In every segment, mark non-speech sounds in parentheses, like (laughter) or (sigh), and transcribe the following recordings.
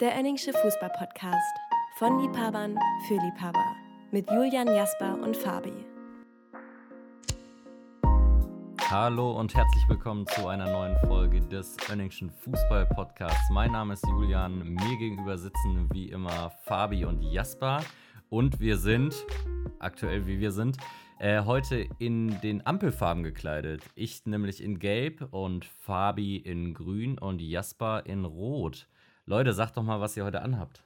Der Enningsche Fußball-Podcast von Liebhabern für Liebhaber mit Julian Jasper und Fabi. Hallo und herzlich willkommen zu einer neuen Folge des Önningschen Fußball Podcasts. Mein Name ist Julian, mir gegenüber sitzen wie immer Fabi und Jasper und wir sind, aktuell wie wir sind, äh, heute in den Ampelfarben gekleidet. Ich nämlich in Gelb und Fabi in Grün und Jasper in Rot. Leute, sagt doch mal, was ihr heute anhabt.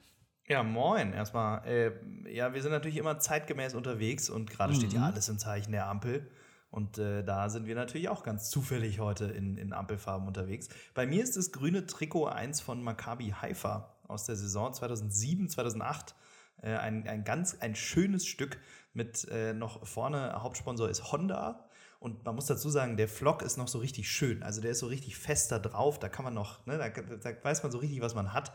Ja, moin. Erstmal, äh, ja, wir sind natürlich immer zeitgemäß unterwegs und gerade mhm. steht ja mhm. alles im Zeichen der Ampel. Und äh, da sind wir natürlich auch ganz zufällig heute in, in Ampelfarben unterwegs. Bei mir ist das grüne Trikot 1 von Maccabi Haifa aus der Saison 2007, 2008. Äh, ein, ein ganz ein schönes Stück mit äh, noch vorne Hauptsponsor ist Honda. Und man muss dazu sagen, der Flock ist noch so richtig schön. Also der ist so richtig fest da drauf. Da kann man noch, ne, da, da weiß man so richtig, was man hat.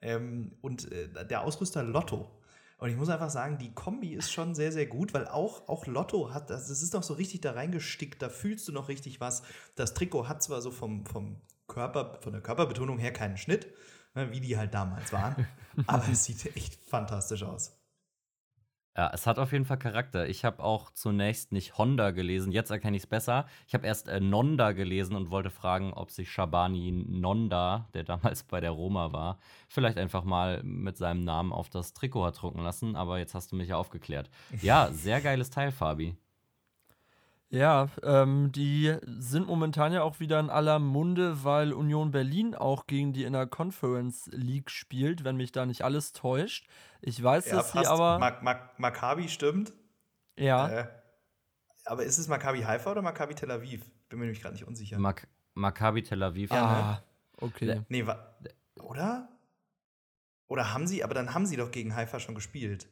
Ähm, und äh, der Ausrüster Lotto. Und ich muss einfach sagen, die Kombi ist schon sehr, sehr gut, weil auch, auch Lotto hat, das, das ist noch so richtig da reingestickt, da fühlst du noch richtig was. Das Trikot hat zwar so vom, vom Körper, von der Körperbetonung her keinen Schnitt, ne, wie die halt damals waren, (laughs) aber es sieht echt fantastisch aus. Ja, es hat auf jeden Fall Charakter. Ich habe auch zunächst nicht Honda gelesen, jetzt erkenne ich es besser. Ich habe erst äh, Nonda gelesen und wollte fragen, ob sich Shabani Nonda, der damals bei der Roma war, vielleicht einfach mal mit seinem Namen auf das Trikot hat drucken lassen. Aber jetzt hast du mich ja aufgeklärt. Ja, (laughs) sehr geiles Teil, Fabi. Ja, ähm, die sind momentan ja auch wieder in aller Munde, weil Union Berlin auch gegen die Inner Conference League spielt, wenn mich da nicht alles täuscht. Ich weiß, ja, dass sie aber. Mak Mak Maccabi stimmt. Ja. Äh, aber ist es Maccabi Haifa oder Maccabi Tel Aviv? Bin mir nämlich gerade nicht unsicher. Mak Maccabi Tel Aviv. Ja, ah, ne? okay. Nee, oder? Oder haben sie, aber dann haben sie doch gegen Haifa schon gespielt.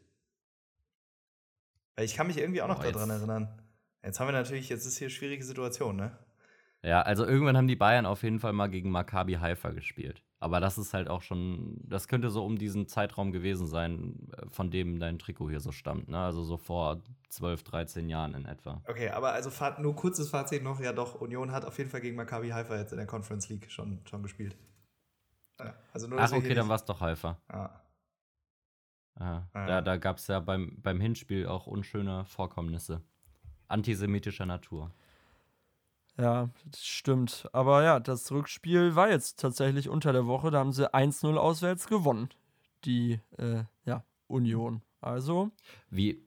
Weil ich kann mich irgendwie auch noch oh, daran erinnern. Jetzt haben wir natürlich, jetzt ist hier eine schwierige Situation, ne? Ja, also irgendwann haben die Bayern auf jeden Fall mal gegen Maccabi Haifa gespielt. Aber das ist halt auch schon, das könnte so um diesen Zeitraum gewesen sein, äh, von dem dein Trikot hier so stammt, ne? Also so vor 12, 13 Jahren in etwa. Okay, aber also nur kurzes Fazit noch, ja doch, Union hat auf jeden Fall gegen Maccabi Haifa jetzt in der Conference League schon, schon gespielt. Ja, also nur, Ach, okay, dann war es doch Haifa. Ja. Ja, ja. Da, da gab es ja beim, beim Hinspiel auch unschöne Vorkommnisse antisemitischer Natur. Ja, das stimmt. Aber ja, das Rückspiel war jetzt tatsächlich unter der Woche. Da haben sie 1-0 auswärts gewonnen. Die äh, ja, Union. Also. Wie,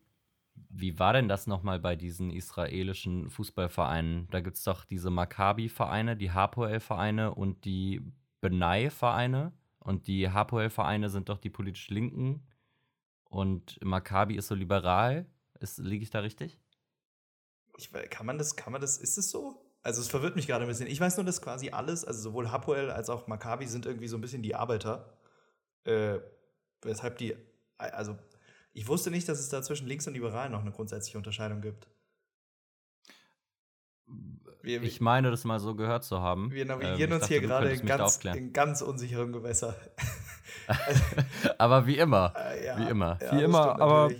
wie war denn das nochmal bei diesen israelischen Fußballvereinen? Da gibt es doch diese Maccabi-Vereine, die Hapoel-Vereine und die Benai-Vereine. Und die Hapoel-Vereine sind doch die politisch Linken. Und Maccabi ist so liberal. liege ich da richtig? Ich, kann man das, kann man das, ist es so? Also es verwirrt mich gerade ein bisschen. Ich weiß nur, dass quasi alles, also sowohl Hapoel als auch Maccabi sind irgendwie so ein bisschen die Arbeiter. Äh, weshalb die, also ich wusste nicht, dass es da zwischen Links und Liberalen noch eine grundsätzliche Unterscheidung gibt. Wir, ich meine, das mal so gehört zu haben. Wir navigieren ähm, uns hier gerade in ganz, in ganz unsicheren Gewässer. (laughs) (laughs) aber wie immer. Äh, ja, wie immer. Ja, wie immer, aber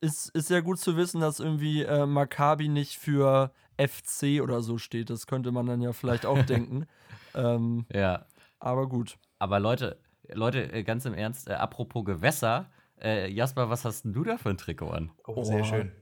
ist, ist ja gut zu wissen, dass irgendwie äh, Maccabi nicht für FC oder so steht. Das könnte man dann ja vielleicht auch (laughs) denken. Ähm, ja. Aber gut. Aber Leute, Leute, äh, ganz im Ernst, äh, apropos Gewässer, äh, Jasper, was hast denn du da für ein Trikot an? Oh, sehr schön.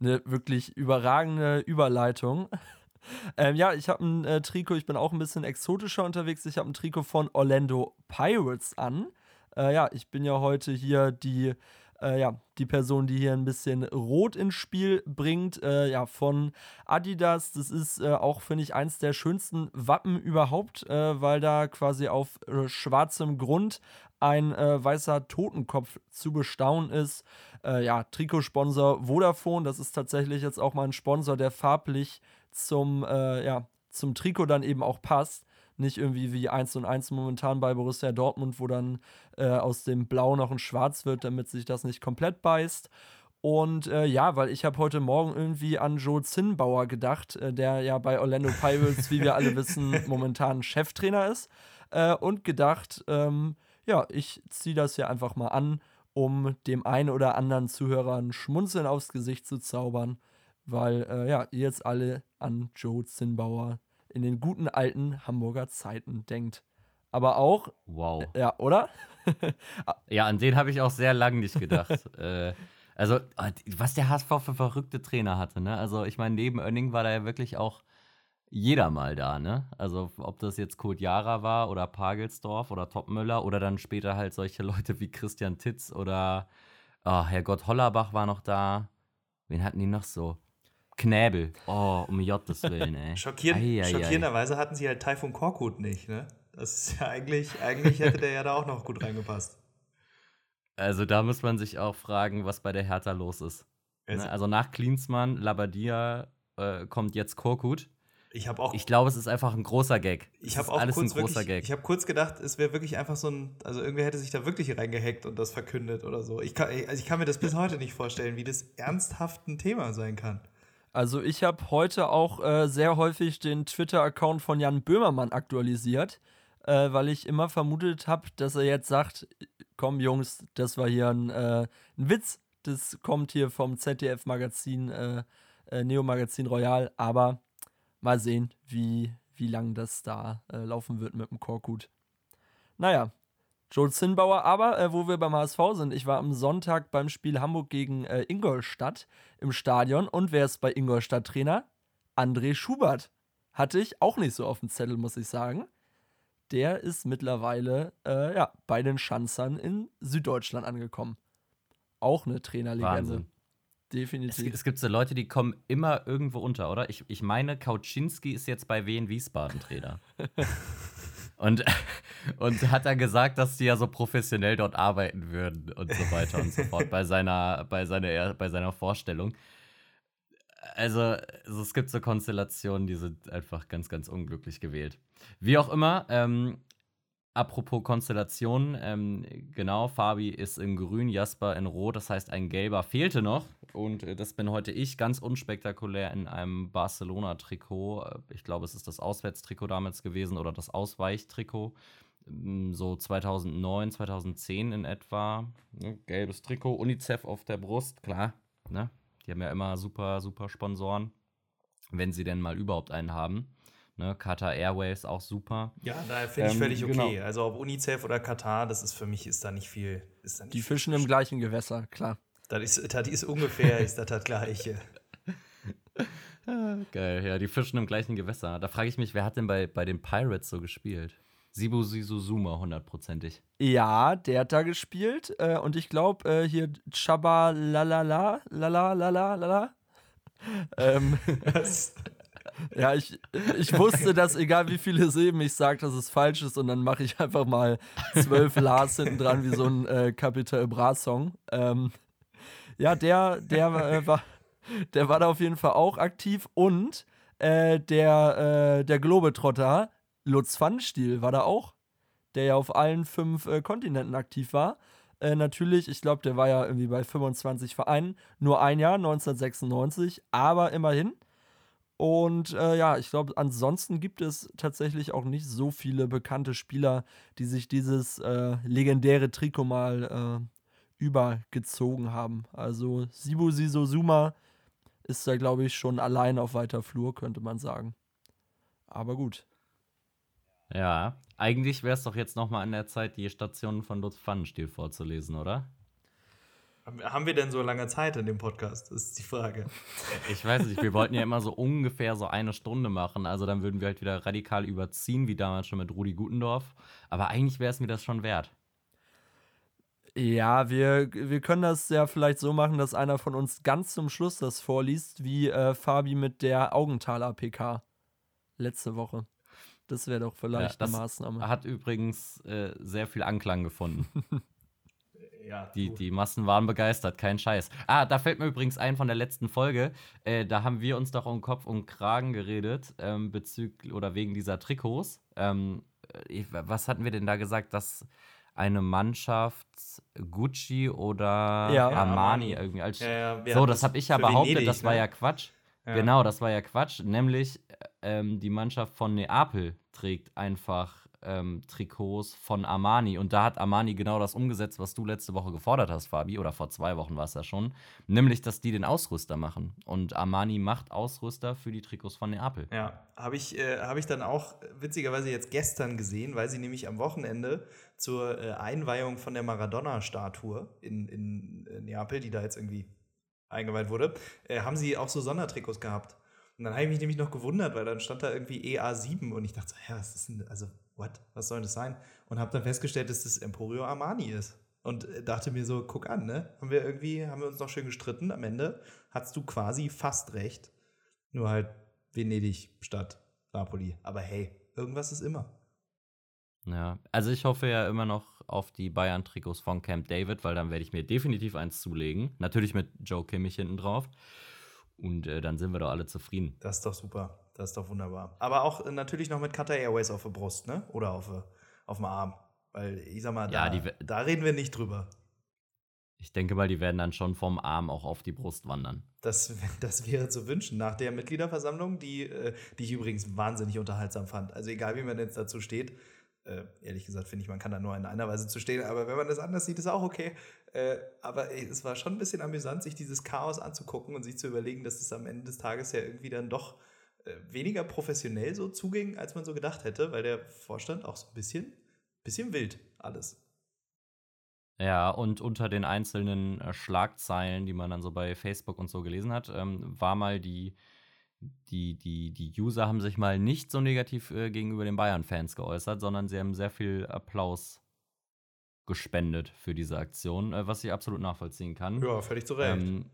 Eine wirklich überragende Überleitung. (laughs) ähm, ja, ich habe ein äh, Trikot, ich bin auch ein bisschen exotischer unterwegs. Ich habe ein Trikot von Orlando Pirates an. Äh, ja, ich bin ja heute hier die äh, ja, die Person, die hier ein bisschen Rot ins Spiel bringt, äh, ja, von Adidas. Das ist äh, auch, finde ich, eins der schönsten Wappen überhaupt, äh, weil da quasi auf äh, schwarzem Grund ein äh, weißer Totenkopf zu bestaunen ist. ja, Trikotsponsor Vodafone, das ist tatsächlich jetzt auch mal ein Sponsor, der farblich zum, ja, zum Trikot dann eben auch passt nicht irgendwie wie 1 und 1 momentan bei Borussia Dortmund, wo dann äh, aus dem Blau noch ein Schwarz wird, damit sich das nicht komplett beißt. Und äh, ja, weil ich habe heute Morgen irgendwie an Joe Zinnbauer gedacht, äh, der ja bei Orlando Pirates, wie wir alle wissen, (laughs) momentan Cheftrainer ist. Äh, und gedacht, ähm, ja, ich ziehe das hier einfach mal an, um dem einen oder anderen Zuhörer ein Schmunzeln aufs Gesicht zu zaubern, weil äh, ja, ihr jetzt alle an Joe Zinnbauer in den guten alten Hamburger Zeiten denkt. aber auch. Wow. Ja, oder? (laughs) ja, an den habe ich auch sehr lange nicht gedacht. (laughs) äh, also, was der HSV für verrückte Trainer hatte, ne? Also, ich meine, neben Önning war da ja wirklich auch jeder mal da, ne? Also, ob das jetzt Kurt Jara war oder Pagelsdorf oder Topmöller oder dann später halt solche Leute wie Christian Titz oder oh, Herrgott Hollerbach war noch da. Wen hatten die noch so? Knäbel. Oh, um Gottes Willen, ey. Schockierend, ei, ei, schockierenderweise hatten sie halt Taifun Korkut nicht, ne? Das ist ja eigentlich, eigentlich hätte der ja da auch noch gut reingepasst. Also da muss man sich auch fragen, was bei der Hertha los ist. Ne? Also, also nach Klinsmann, Labadia äh, kommt jetzt Korkut. Ich habe auch. Ich glaube, es ist einfach ein großer Gag. Ich habe auch alles kurz ein großer wirklich, Gag. Ich habe kurz gedacht, es wäre wirklich einfach so ein, also irgendwer hätte sich da wirklich reingehackt und das verkündet oder so. Ich kann, also ich kann mir das bis heute nicht vorstellen, wie das ernsthaft ein Thema sein kann. Also ich habe heute auch äh, sehr häufig den Twitter-Account von Jan Böhmermann aktualisiert, äh, weil ich immer vermutet habe, dass er jetzt sagt, komm Jungs, das war hier ein, äh, ein Witz, das kommt hier vom ZDF-Magazin, äh, äh, Neo-Magazin Royal, aber mal sehen, wie, wie lang das da äh, laufen wird mit dem Korkut. Naja, Joel Zinnbauer, aber äh, wo wir beim HSV sind, ich war am Sonntag beim Spiel Hamburg gegen äh, Ingolstadt im Stadion und wer ist bei Ingolstadt Trainer? André Schubert. Hatte ich auch nicht so auf dem Zettel, muss ich sagen. Der ist mittlerweile äh, ja, bei den Schanzern in Süddeutschland angekommen. Auch eine Trainerlegende. Wahnsinn. Definitiv. Es, es, gibt so Leute, die kommen immer irgendwo unter, oder? Ich, ich meine, Kauczynski ist jetzt bei Wien Wiesbaden Trainer. (laughs) und, (laughs) und hat dann gesagt, dass die ja so professionell dort arbeiten würden und so weiter und so fort bei seiner, bei seiner, bei seiner Vorstellung. Also, also, es gibt so Konstellationen, die sind einfach ganz, ganz unglücklich gewählt. Wie auch immer, ähm, Apropos Konstellation, ähm, genau, Fabi ist in grün, Jasper in rot, das heißt, ein gelber fehlte noch. Und äh, das bin heute ich, ganz unspektakulär in einem Barcelona-Trikot. Äh, ich glaube, es ist das Auswärtstrikot damals gewesen oder das Ausweichtrikot. Ähm, so 2009, 2010 in etwa. Ne? Gelbes Trikot, UNICEF auf der Brust, klar. Ne? Die haben ja immer super, super Sponsoren, wenn sie denn mal überhaupt einen haben. Ne, Qatar Airways auch super. Ja, da finde ich ähm, völlig okay. Genau. Also ob UNICEF oder Katar, das ist für mich ist da nicht viel. Da nicht Die fischen im gleichen Gewässer, klar. Das ist, das ist ungefähr ist das das gleiche. (laughs) Geil, ja, die fischen im gleichen Gewässer. Da frage ich mich, wer hat denn bei, bei den Pirates so gespielt? Sibu Sisuzuma, hundertprozentig. Ja, der hat da gespielt. Äh, und ich glaube, äh, hier Chaba Lalala, Lala, Lala, Lala. (laughs) ähm, ja, ich, ich wusste, dass egal wie viele Silben ich sage, dass es falsch ist und dann mache ich einfach mal zwölf Lars hinten dran wie so ein äh, Capital Bra-Song. Ähm, ja, der, der äh, war, der war da auf jeden Fall auch aktiv und äh, der, äh, der Globetrotter Lutz Pfannstiel war da auch, der ja auf allen fünf äh, Kontinenten aktiv war. Äh, natürlich, ich glaube, der war ja irgendwie bei 25 Vereinen, nur ein Jahr, 1996, aber immerhin. Und äh, ja, ich glaube, ansonsten gibt es tatsächlich auch nicht so viele bekannte Spieler, die sich dieses äh, legendäre Trikot mal äh, übergezogen haben. Also Sibu Sisozuma ist da, glaube ich, schon allein auf weiter Flur, könnte man sagen. Aber gut. Ja, eigentlich wäre es doch jetzt noch mal an der Zeit, die Stationen von Lutz Pfannenstiel vorzulesen, oder? Haben wir denn so lange Zeit in dem Podcast? Das ist die Frage. Ich weiß nicht, wir wollten ja immer so ungefähr so eine Stunde machen. Also dann würden wir halt wieder radikal überziehen, wie damals schon mit Rudi Gutendorf. Aber eigentlich wäre es mir das schon wert. Ja, wir, wir können das ja vielleicht so machen, dass einer von uns ganz zum Schluss das vorliest, wie äh, Fabi mit der Augenthaler PK letzte Woche. Das wäre doch vielleicht ja, eine Maßnahme. Hat übrigens äh, sehr viel Anklang gefunden. (laughs) ja, die, die Massen waren begeistert, kein Scheiß. Ah, da fällt mir übrigens ein von der letzten Folge. Äh, da haben wir uns doch um Kopf und Kragen geredet, ähm, bezüglich oder wegen dieser Trikots. Ähm, ich, was hatten wir denn da gesagt, dass eine Mannschaft Gucci oder ja. Armani irgendwie als. Ja, so, das habe ich ja behauptet, Venedig, das war ne? ja Quatsch. Genau, das war ja Quatsch. Nämlich, ähm, die Mannschaft von Neapel trägt einfach ähm, Trikots von Armani. Und da hat Armani genau das umgesetzt, was du letzte Woche gefordert hast, Fabi, oder vor zwei Wochen war es ja schon, nämlich, dass die den Ausrüster machen. Und Armani macht Ausrüster für die Trikots von Neapel. Ja, habe ich, äh, hab ich dann auch witzigerweise jetzt gestern gesehen, weil sie nämlich am Wochenende zur äh, Einweihung von der Maradona-Statue in, in äh, Neapel, die da jetzt irgendwie eingeweiht wurde, äh, haben sie auch so Sondertrikots gehabt. Und dann habe ich mich nämlich noch gewundert, weil dann stand da irgendwie EA7 und ich dachte so, ja, was ist denn, also, what? Was soll das sein? Und habe dann festgestellt, dass das Emporio Armani ist. Und äh, dachte mir so, guck an, ne? Haben wir irgendwie, haben wir uns noch schön gestritten. Am Ende hast du quasi fast recht. Nur halt Venedig statt Napoli. Aber hey, irgendwas ist immer. Ja, also ich hoffe ja immer noch auf die Bayern-Trikots von Camp David, weil dann werde ich mir definitiv eins zulegen. Natürlich mit Joe Kimmich hinten drauf. Und äh, dann sind wir doch alle zufrieden. Das ist doch super. Das ist doch wunderbar. Aber auch äh, natürlich noch mit Qatar Airways auf der Brust, ne? Oder auf, äh, auf dem Arm. Weil ich sag mal, Ja, da, da reden wir nicht drüber. Ich denke mal, die werden dann schon vom Arm auch auf die Brust wandern. Das, (laughs) das wäre zu wünschen nach der Mitgliederversammlung, die, äh, die ich übrigens wahnsinnig unterhaltsam fand. Also egal, wie man jetzt dazu steht, äh, ehrlich gesagt finde ich, man kann da nur in einer Weise zu stehen, aber wenn man das anders sieht, ist auch okay. Äh, aber ey, es war schon ein bisschen amüsant, sich dieses Chaos anzugucken und sich zu überlegen, dass es am Ende des Tages ja irgendwie dann doch äh, weniger professionell so zuging, als man so gedacht hätte, weil der Vorstand auch so ein bisschen, bisschen wild alles. Ja, und unter den einzelnen äh, Schlagzeilen, die man dann so bei Facebook und so gelesen hat, ähm, war mal die, die, die, die User haben sich mal nicht so negativ äh, gegenüber den Bayern-Fans geäußert, sondern sie haben sehr viel Applaus gespendet für diese Aktion, äh, was ich absolut nachvollziehen kann. Ja, völlig zu Recht. Ähm,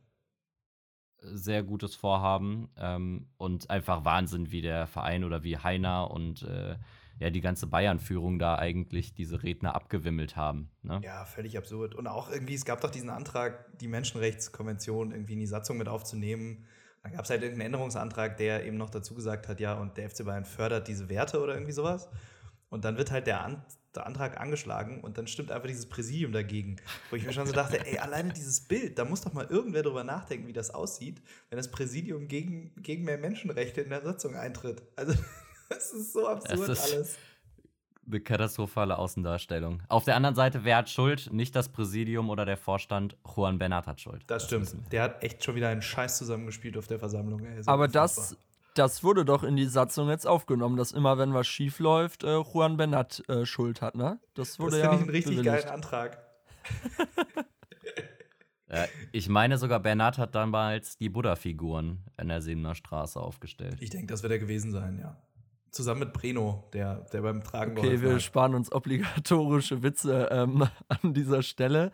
sehr gutes Vorhaben ähm, und einfach Wahnsinn, wie der Verein oder wie Heiner und äh, ja die ganze Bayern-Führung da eigentlich diese Redner abgewimmelt haben. Ne? Ja, völlig absurd. Und auch irgendwie, es gab doch diesen Antrag, die Menschenrechtskonvention irgendwie in die Satzung mit aufzunehmen. Da gab es halt irgendeinen Änderungsantrag, der eben noch dazu gesagt hat, ja, und der FC Bayern fördert diese Werte oder irgendwie sowas. Und dann wird halt der, An der Antrag angeschlagen und dann stimmt einfach dieses Präsidium dagegen. Wo ich mir schon so dachte, ey, alleine dieses Bild, da muss doch mal irgendwer drüber nachdenken, wie das aussieht, wenn das Präsidium gegen, gegen mehr Menschenrechte in der Satzung eintritt. Also, (laughs) das ist so absurd ist- alles. Eine katastrophale Außendarstellung. Auf der anderen Seite, wer hat Schuld? Nicht das Präsidium oder der Vorstand. Juan Bernat hat Schuld. Das stimmt. Der hat echt schon wieder einen Scheiß zusammengespielt auf der Versammlung. Ey. So Aber das, das wurde doch in die Satzung jetzt aufgenommen, dass immer, wenn was schief läuft, äh, Juan Bernat äh, Schuld hat, ne? Das Das wurde finde ja ich einen richtig bewilligt. geilen Antrag. (laughs) Äh, ich meine sogar, Bernat hat damals die Buddha-Figuren in der Siebener Straße aufgestellt. Ich denke, das wird er gewesen sein, ja. Zusammen mit Breno, der, der beim Tragen Okay, wir hat. sparen uns obligatorische Witze ähm, (laughs) an dieser Stelle.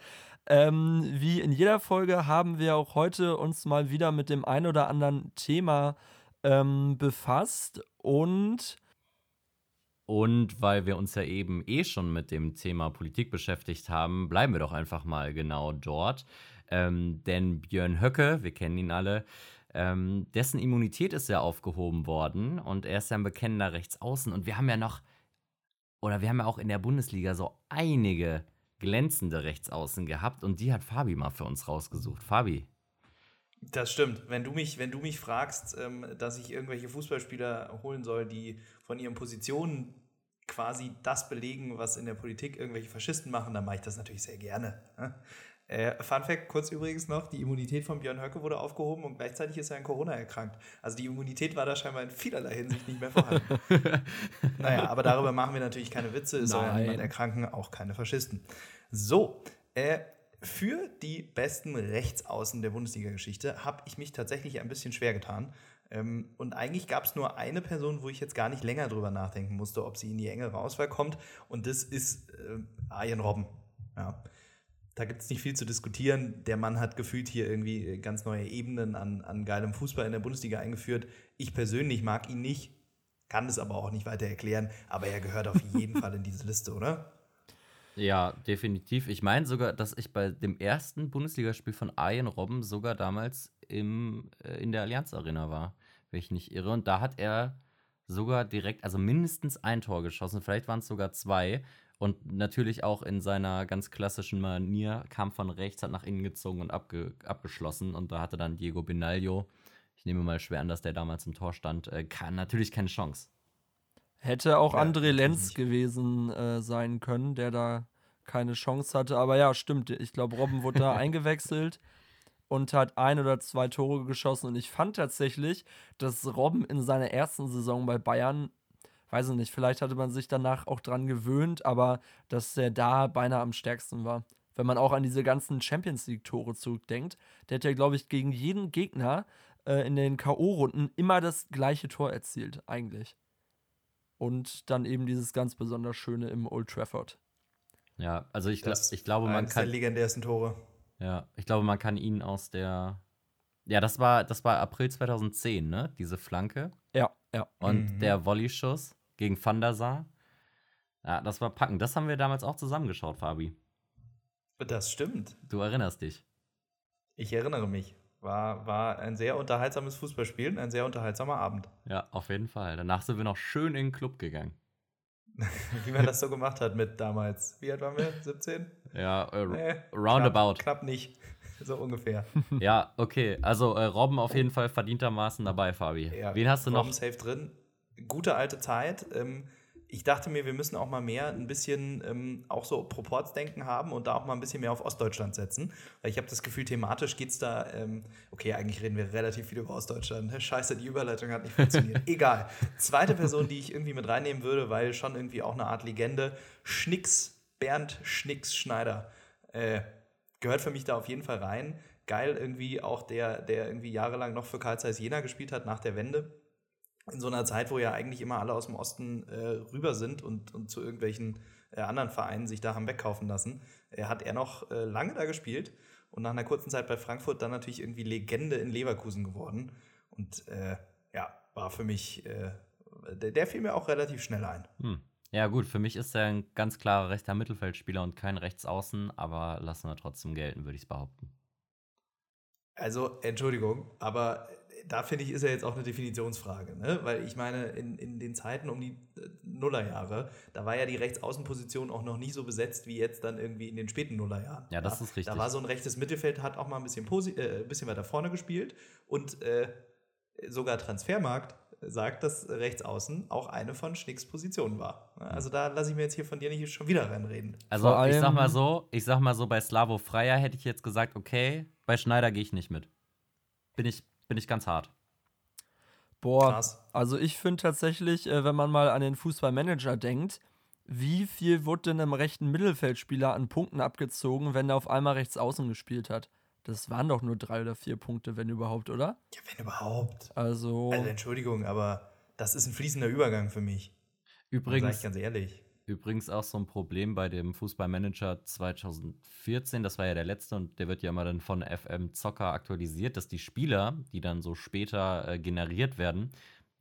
Ähm, wie in jeder Folge haben wir auch heute uns mal wieder mit dem ein oder anderen Thema ähm, befasst und Und weil wir uns ja eben eh schon mit dem Thema Politik beschäftigt haben, bleiben wir doch einfach mal genau dort. Ähm, denn Björn Höcke, wir kennen ihn alle, ähm, dessen Immunität ist ja aufgehoben worden und er ist ja ein bekennender Rechtsaußen. Und wir haben ja noch, oder wir haben ja auch in der Bundesliga so einige glänzende Rechtsaußen gehabt und die hat Fabi mal für uns rausgesucht. Fabi, Das stimmt. Wenn du mich, wenn du mich fragst, ähm, dass ich irgendwelche Fußballspieler holen soll, die von ihren Positionen quasi das belegen, was in der Politik irgendwelche Faschisten machen, dann mache ich das natürlich sehr gerne. Äh, Fun Fact kurz übrigens noch, die Immunität von Björn Höcke wurde aufgehoben und gleichzeitig ist er an Corona erkrankt. Also die Immunität war da scheinbar in vielerlei Hinsicht nicht mehr vorhanden. (laughs) naja, aber darüber machen wir natürlich keine Witze, es soll ja niemand erkranken, auch keine Faschisten. So, äh, für die besten Rechtsaußen der Bundesliga-Geschichte habe ich mich tatsächlich ein bisschen schwer getan. Ähm, und eigentlich gab es nur eine Person, wo ich jetzt gar nicht länger drüber nachdenken musste, ob sie in die engere Auswahl kommt. Und das ist äh, Arjen Robben. Ja. Da gibt es nicht viel zu diskutieren. Der Mann hat gefühlt hier irgendwie äh, ganz neue Ebenen an, an geilem Fußball in der Bundesliga eingeführt. Ich persönlich mag ihn nicht, kann es aber auch nicht weiter erklären. Aber er gehört auf jeden (laughs) Fall in diese Liste, oder? Ja, definitiv. Ich meine sogar, dass ich bei dem ersten Bundesligaspiel von Arjen Robben sogar damals im, äh, in der Allianz Arena war, wenn ich nicht irre. Und da hat er sogar direkt, also mindestens ein Tor geschossen, vielleicht waren es sogar zwei. Und natürlich auch in seiner ganz klassischen Manier kam von rechts, hat nach innen gezogen und abge abgeschlossen. Und da hatte dann Diego Benaglio, ich nehme mal schwer an, dass der damals im Tor stand, äh, kann, natürlich keine Chance. Hätte auch Ja, André Lenz gewesen äh, sein können, der da keine Chance hatte. Aber ja, stimmt. Ich glaube, Robben wurde da (laughs) eingewechselt und hat ein oder zwei Tore geschossen. Und ich fand tatsächlich, dass Robben in seiner ersten Saison bei Bayern, weiß ich nicht, vielleicht hatte man sich danach auch dran gewöhnt, aber dass der da beinahe am stärksten war. Wenn man auch an diese ganzen Champions League-Tore zurückdenkt, der hat ja, glaube ich, gegen jeden Gegner äh, in den K.O.-Runden immer das gleiche Tor erzielt, eigentlich. Und dann eben dieses ganz besonders schöne im Old Trafford. Ja, also ich, Das ich glaube, man eines der kann. legendärsten Tore. Ja, ich glaube, man kann ihn aus der. Ja, das war, das war April 2010, ne? Diese Flanke. Ja, ja. Und Mhm. der Volleyschuss gegen Van der Sar. Ja, das war packend. Das haben wir damals auch zusammengeschaut, Fabi. Das stimmt. Du erinnerst dich. Ich erinnere mich. War, war ein sehr unterhaltsames Fußballspiel und ein sehr unterhaltsamer Abend. Ja, auf jeden Fall. Danach sind wir noch schön in den Club gegangen. (laughs) Wie man das so gemacht hat mit damals. Wie alt waren wir? 17? Ja, äh, Nee, roundabout. Knapp, knapp nicht. (laughs) So ungefähr. Ja, okay. Also äh, Robben auf jeden Fall verdientermaßen dabei, Fabi. Ja, Wen hast du noch? Robben safe drin. Gute alte Zeit. Ähm, ich dachte mir, wir müssen auch mal mehr ein bisschen ähm, auch so Proportsdenken haben und da auch mal ein bisschen mehr auf Ostdeutschland setzen. Weil ich habe das Gefühl, thematisch geht es da, ähm, okay, eigentlich reden wir relativ viel über Ostdeutschland. (laughs) Scheiße, die Überleitung hat nicht funktioniert. (laughs) Egal. Zweite Person, die ich irgendwie mit reinnehmen würde, weil schon irgendwie auch eine Art Legende, Schnicks, Bernd Schnicks Schneider. Äh, gehört für mich da auf jeden Fall rein. Geil irgendwie auch der, der irgendwie jahrelang noch für Karl Zeiss Jena gespielt hat nach der Wende in so einer Zeit, wo ja eigentlich immer alle aus dem Osten äh, rüber sind und, und zu irgendwelchen äh, anderen Vereinen sich da haben wegkaufen lassen, äh, hat er noch äh, lange da gespielt und nach einer kurzen Zeit bei Frankfurt dann natürlich irgendwie Legende in Leverkusen geworden. Und äh, ja, war für mich, äh, der, der fiel mir auch relativ schnell ein. Hm. Ja, gut, für mich ist er ein ganz klarer rechter Mittelfeldspieler und kein Rechtsaußen, aber lassen wir trotzdem gelten, würde ich es behaupten. Also, Entschuldigung, aber da finde ich, ist ja jetzt auch eine Definitionsfrage, ne? Weil ich meine, in, in den Zeiten um die äh, Nullerjahre, da war ja die Rechtsaußenposition auch noch nicht so besetzt wie jetzt dann irgendwie in den späten Nullerjahren. Ja, das ist richtig. Da war so ein rechtes Mittelfeld, hat auch mal ein bisschen, posi äh, ein bisschen weiter vorne gespielt und äh, sogar Transfermarkt sagt, dass Rechtsaußen auch eine von Schnicks Positionen war. Also da lasse ich mir jetzt hier von dir nicht schon wieder reinreden. Also ich sag mal so, ich sag mal so, bei Slavo Freier hätte ich jetzt gesagt, okay, bei Schneider gehe ich nicht mit. Bin ich, bin ich ganz hart. Boah, Krass. also ich finde tatsächlich, äh, wenn man mal an den Fußballmanager denkt, wie viel wurde denn einem rechten Mittelfeldspieler an Punkten abgezogen, wenn er auf einmal rechts außen gespielt hat? Das waren doch nur drei oder vier Punkte, wenn überhaupt, oder? Ja, wenn überhaupt. Also, Also Entschuldigung, aber das ist ein fließender Übergang für mich. Sag ich Übrigens, ganz ehrlich. Übrigens auch so ein Problem bei dem Fußballmanager 2014, das war ja der letzte und der wird ja immer dann von FM Zocker aktualisiert, dass die Spieler, die dann so später äh, generiert werden,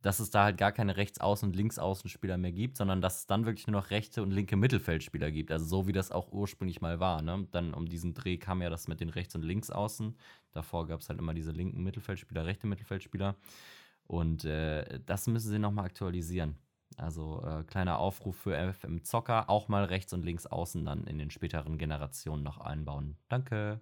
dass es da halt gar keine Rechtsaußen- und Linksaußenspieler mehr gibt, sondern dass es dann wirklich nur noch rechte und linke Mittelfeldspieler gibt. Also so wie das auch ursprünglich mal war. Ne? Dann um diesen Dreh kam ja das mit den Rechts- und Linksaußen. Davor gab es halt immer diese linken Mittelfeldspieler, rechte Mittelfeldspieler. Und äh, das müssen sie nochmal aktualisieren. Also äh, kleiner Aufruf für FM Zocker, auch mal rechts und links außen dann in den späteren Generationen noch einbauen. Danke.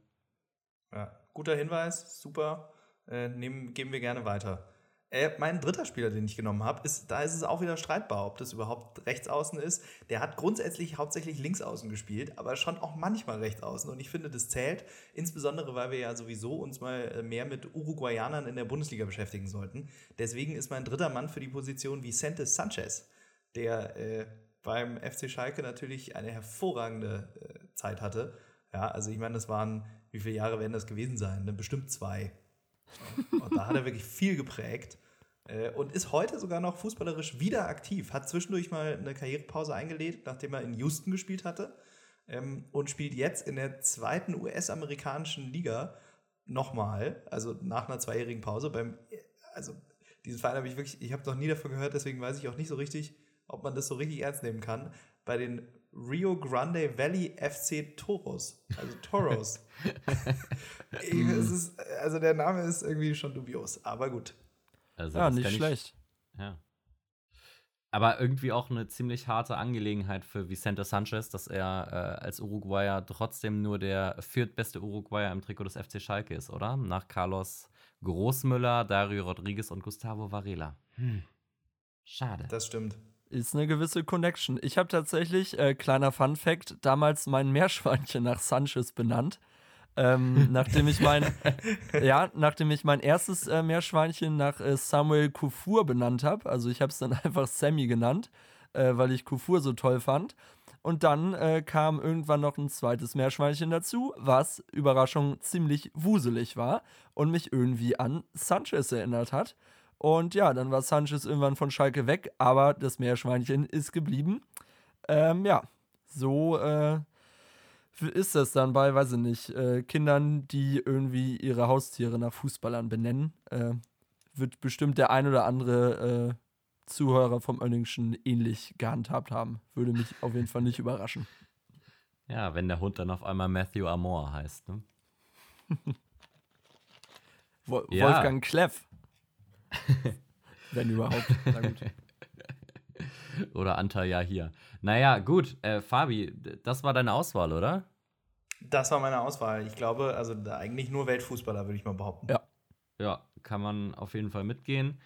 Ja, guter Hinweis, super. Äh, nehmen, geben wir gerne weiter. Äh, mein dritter Spieler, den ich genommen habe, ist, da ist es auch wieder streitbar, ob das überhaupt rechtsaußen ist. Der hat grundsätzlich hauptsächlich linksaußen gespielt, aber schon auch manchmal rechtsaußen. Und ich finde, das zählt, insbesondere weil wir ja sowieso uns mal äh, mehr mit Uruguayanern in der Bundesliga beschäftigen sollten. Deswegen ist mein dritter Mann für die Position Vicente Sanchez, der äh, beim FC Schalke natürlich eine hervorragende äh, Zeit hatte. Ja, also ich meine, das waren, wie viele Jahre werden das gewesen sein? Ne? Bestimmt zwei. Und da hat er wirklich viel geprägt äh, und ist heute sogar noch fußballerisch wieder aktiv. Hat zwischendurch mal eine Karrierepause eingelegt, nachdem er in Houston gespielt hatte. Ähm, und spielt jetzt in der zweiten US-amerikanischen Liga nochmal, also nach einer zweijährigen Pause. Beim, also diesen Verein habe ich wirklich, ich habe noch nie davon gehört, deswegen weiß ich auch nicht so richtig, ob man das so richtig ernst nehmen kann. Bei den Rio Grande Valley FC Toros, also Toros. (laughs) Ist, also der Name ist irgendwie schon dubios, aber gut. Also, ja, nicht kann ich- schlecht. Ja. Aber irgendwie auch eine ziemlich harte Angelegenheit für Vicente Sanchez, dass er äh, als Uruguayer trotzdem nur der viertbeste Uruguayer im Trikot des FC Schalke ist, oder? Nach Carlos Großmüller, Dario Rodriguez und Gustavo Varela. Hm. Schade. Das stimmt. Ist eine gewisse Connection. Ich habe tatsächlich, äh, kleiner Fun Fact, damals mein Meerschweinchen nach Sanchez benannt. Ähm, (laughs) nachdem ich mein, ja, nachdem ich mein erstes äh, Meerschweinchen nach äh, Samuel Kufur benannt habe. Also ich habe es dann (laughs) einfach Sammy genannt, äh, weil ich Kufur so toll fand. Und dann äh, kam irgendwann noch ein zweites Meerschweinchen dazu, was, Überraschung, ziemlich wuselig war und mich irgendwie an Sanchez erinnert hat. Und ja, dann war Sanchez irgendwann von Schalke weg, aber das Meerschweinchen ist geblieben. Ähm, ja, so äh, ist das dann bei, weiß ich nicht, äh, Kindern, die irgendwie ihre Haustiere nach Fußballern benennen. Äh, wird bestimmt der ein oder andere äh, Zuhörer vom Önningschen ähnlich gehandhabt haben. Würde mich auf jeden Fall nicht überraschen. Ja, wenn der Hund dann auf einmal Matthew Amor heißt, ne? (laughs) Wolfgang ja. Kleff. (laughs) Wenn überhaupt. Na gut. (laughs) Oder Antalya hier. Naja, gut. Äh, Fabi, das war deine Auswahl, oder? Das war meine Auswahl. Ich glaube, also eigentlich nur Weltfußballer, würde ich mal behaupten. Ja. Ja, kann man auf jeden Fall mitgehen.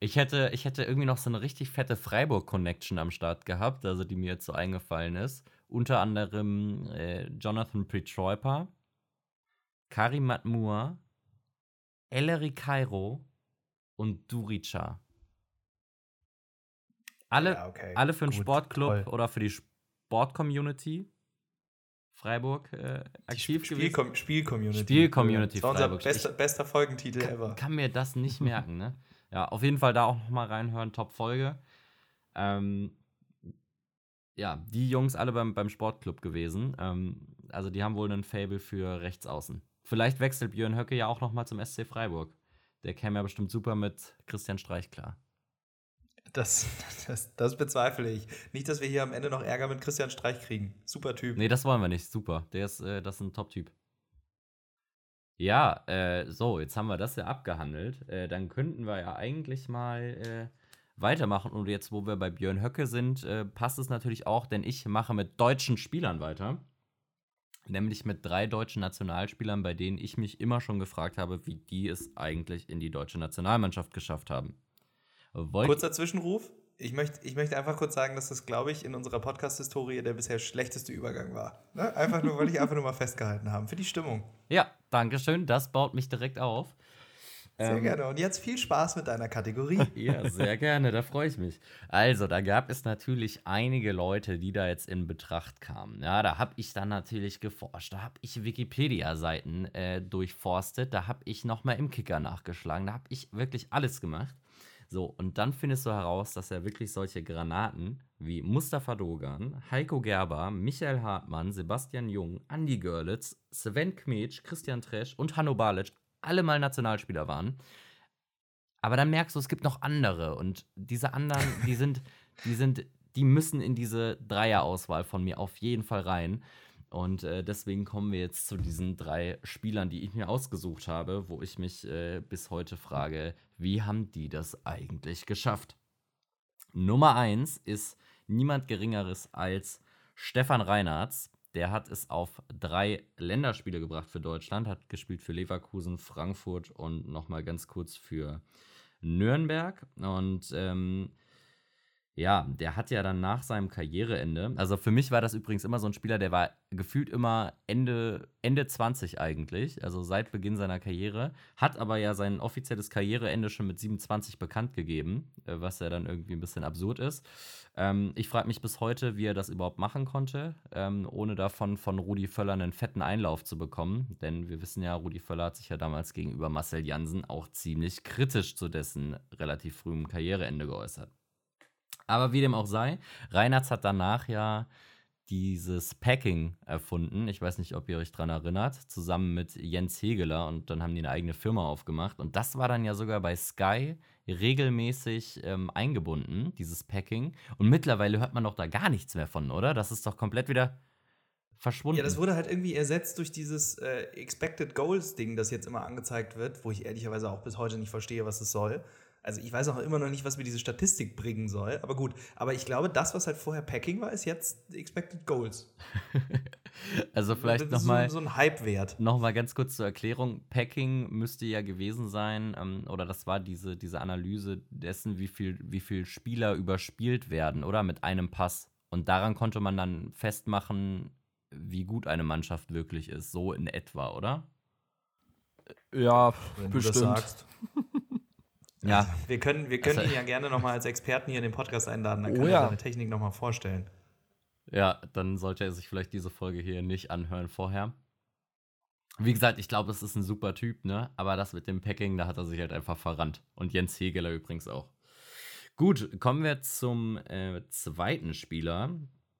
Ich hätte, ich hätte irgendwie noch so eine richtig fette Freiburg-Connection am Start gehabt, also die mir jetzt so eingefallen ist. Unter anderem äh, Jonathan Pretroiper, Karim Matmur, Ellery Cairo und Durica. Alle, ja, okay. alle für den Sportclub toll. oder für die Sportcommunity Freiburg äh, aktiv Spiel gewesen. Spiel-Community. Spiel-Community das war unser bester, bester Folgentitel kann, ever. Kann mir das nicht (laughs) merken, ne? Ja, auf jeden Fall da auch nochmal reinhören, Top-Folge. Ähm, ja, die Jungs alle beim, beim Sportclub gewesen. Ähm, also die haben wohl einen Fable für Rechtsaußen. Vielleicht wechselt Björn Höcke ja auch nochmal zum SC Freiburg. Der käme ja bestimmt super mit Christian Streich klar. Das, das, das, bezweifle ich. Nicht, dass wir hier am Ende noch Ärger mit Christian Streich kriegen. Super Typ. Nee, das wollen wir nicht. Super. Der ist, äh, das ist ein Top-Typ. Ja, äh, so, jetzt haben wir das ja abgehandelt. Äh, dann könnten wir ja eigentlich mal äh, weitermachen. Und jetzt, wo wir bei Björn Höcke sind, äh, passt es natürlich auch, denn ich mache mit deutschen Spielern weiter nämlich mit drei deutschen Nationalspielern, bei denen ich mich immer schon gefragt habe, wie die es eigentlich in die deutsche Nationalmannschaft geschafft haben. Wollt Kurzer Zwischenruf. Ich möchte, ich möchte einfach kurz sagen, dass das, glaube ich, in unserer Podcast-Historie der bisher schlechteste Übergang war. Ne? Einfach nur, weil ich einfach nur mal festgehalten habe. Für die Stimmung. Ja, danke schön. Das baut mich direkt auf. Sehr ähm, gerne. Und jetzt viel Spaß mit deiner Kategorie. (laughs) ja, sehr gerne, da freue ich mich. Also, da gab es natürlich einige Leute, die da jetzt in Betracht kamen. Ja, da habe ich dann natürlich geforscht. Da habe ich Wikipedia-Seiten äh, durchforstet. Da habe ich nochmal im Kicker nachgeschlagen. Da habe ich wirklich alles gemacht. So, und dann findest du heraus, dass er wirklich solche Granaten wie Mustafa Dogan, Heiko Gerber, Michael Hartmann, Sebastian Jung, Andy Görlitz, Sven Kmetsch, Christian Tresch und Hanno Balic alle mal Nationalspieler waren. Aber dann merkst du, es gibt noch andere und diese anderen, die (laughs) sind, die sind, die müssen in diese Dreierauswahl von mir auf jeden Fall rein. Und äh, deswegen kommen wir jetzt zu diesen drei Spielern, die ich mir ausgesucht habe, wo ich mich äh, bis heute frage, wie haben die das eigentlich geschafft? Nummer eins ist niemand Geringeres als Stefan Reinhardt. Der hat es auf drei Länderspiele gebracht für Deutschland, hat gespielt für Leverkusen, Frankfurt und nochmal ganz kurz für Nürnberg. Und ähm, ja, der hat ja dann nach seinem Karriereende, also für mich war das übrigens immer so ein Spieler, der war gefühlt immer Ende, Ende 20 eigentlich, also seit Beginn seiner Karriere, hat aber ja sein offizielles Karriereende schon mit 27 bekannt gegeben, äh, was ja dann irgendwie ein bisschen absurd ist. Ähm, ich frage mich bis heute, wie er das überhaupt machen konnte, ähm, ohne davon von Rudi Völler einen fetten Einlauf zu bekommen, denn wir wissen ja, Rudi Völler hat sich ja damals gegenüber Marcel Jansen auch ziemlich kritisch zu dessen relativ frühem Karriereende geäußert. Aber wie dem auch sei, Reinhardt hat danach ja dieses Packing erfunden. Ich weiß nicht, ob ihr euch daran erinnert, zusammen mit Jens Hegeler und dann haben die eine eigene Firma aufgemacht. Und das war dann ja sogar bei Sky regelmäßig ähm, eingebunden, dieses Packing. Und mittlerweile hört man doch da gar nichts mehr von, oder? Das ist doch komplett wieder verschwunden. Ja, das wurde halt irgendwie ersetzt durch dieses äh, Expected Goals Ding, das jetzt immer angezeigt wird, wo ich ehrlicherweise auch bis heute nicht verstehe, was es soll. Also ich weiß auch immer noch nicht, was mir diese Statistik bringen soll. Aber gut, aber ich glaube, das, was halt vorher Packing war, ist jetzt Expected Goals. (laughs) also vielleicht das ist nochmal. So, so ein Hype-Wert. Nochmal ganz kurz zur Erklärung. Packing müsste ja gewesen sein, ähm, oder das war diese, diese Analyse dessen, wie viel, wie viel Spieler überspielt werden, oder? Mit einem Pass. Und daran konnte man dann festmachen, wie gut eine Mannschaft wirklich ist. So in etwa, oder? Ja, Wenn bestimmt. du das sagst. (laughs) Ja. Wir können, wir können Also- ihn ja gerne nochmal als Experten hier in den Podcast einladen. Dann Oh kann er ja. seine Technik nochmal vorstellen. Ja, dann sollte er sich vielleicht diese Folge hier nicht anhören vorher. Wie gesagt, ich glaube, es ist ein super Typ, ne? Aber das mit dem Packing, da hat er sich halt einfach verrannt. Und Jens Hegeler übrigens auch. Gut, kommen wir zum äh, zweiten Spieler,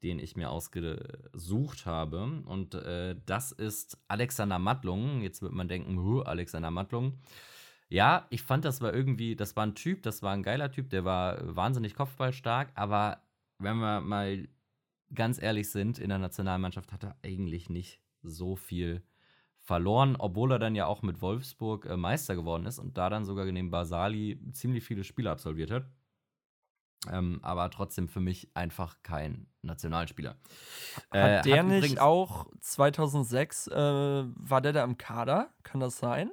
den ich mir ausgesucht habe. Und äh, das ist Alexander Mattlung. Jetzt wird man denken, Alexander Mattlung. Ja, ich fand, das war irgendwie, das war ein Typ, das war ein geiler Typ, der war wahnsinnig kopfballstark, aber wenn wir mal ganz ehrlich sind, in der Nationalmannschaft hat er eigentlich nicht so viel verloren, obwohl er dann ja auch mit Wolfsburg äh, Meister geworden ist und da dann sogar neben Basali ziemlich viele Spiele absolviert hat. Ähm, aber trotzdem für mich einfach kein Nationalspieler. Äh, Hat der nicht übrigens- auch 2006, äh, war der da im Kader? Kann das sein?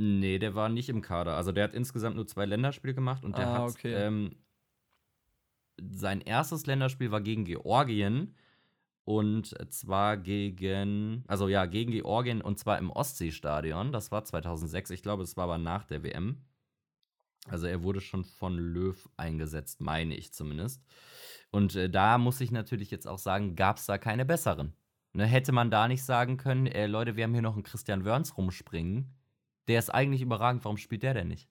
Nee, der war nicht im Kader. Also der hat insgesamt nur zwei Länderspiele gemacht und der Ah, hat okay. ähm, sein erstes Länderspiel war gegen Georgien und zwar gegen, also ja, gegen Georgien und zwar im Ostseestadion. Das war 2006. Ich glaube, es war aber nach der WM. Also er wurde schon von Löw eingesetzt, meine ich zumindest. Und äh, da muss ich natürlich jetzt auch sagen, gab es da keine besseren. Ne, hätte man da nicht sagen können, äh, Leute, wir haben hier noch einen Christian Wörns rumspringen. Der ist eigentlich überragend, warum spielt der denn nicht?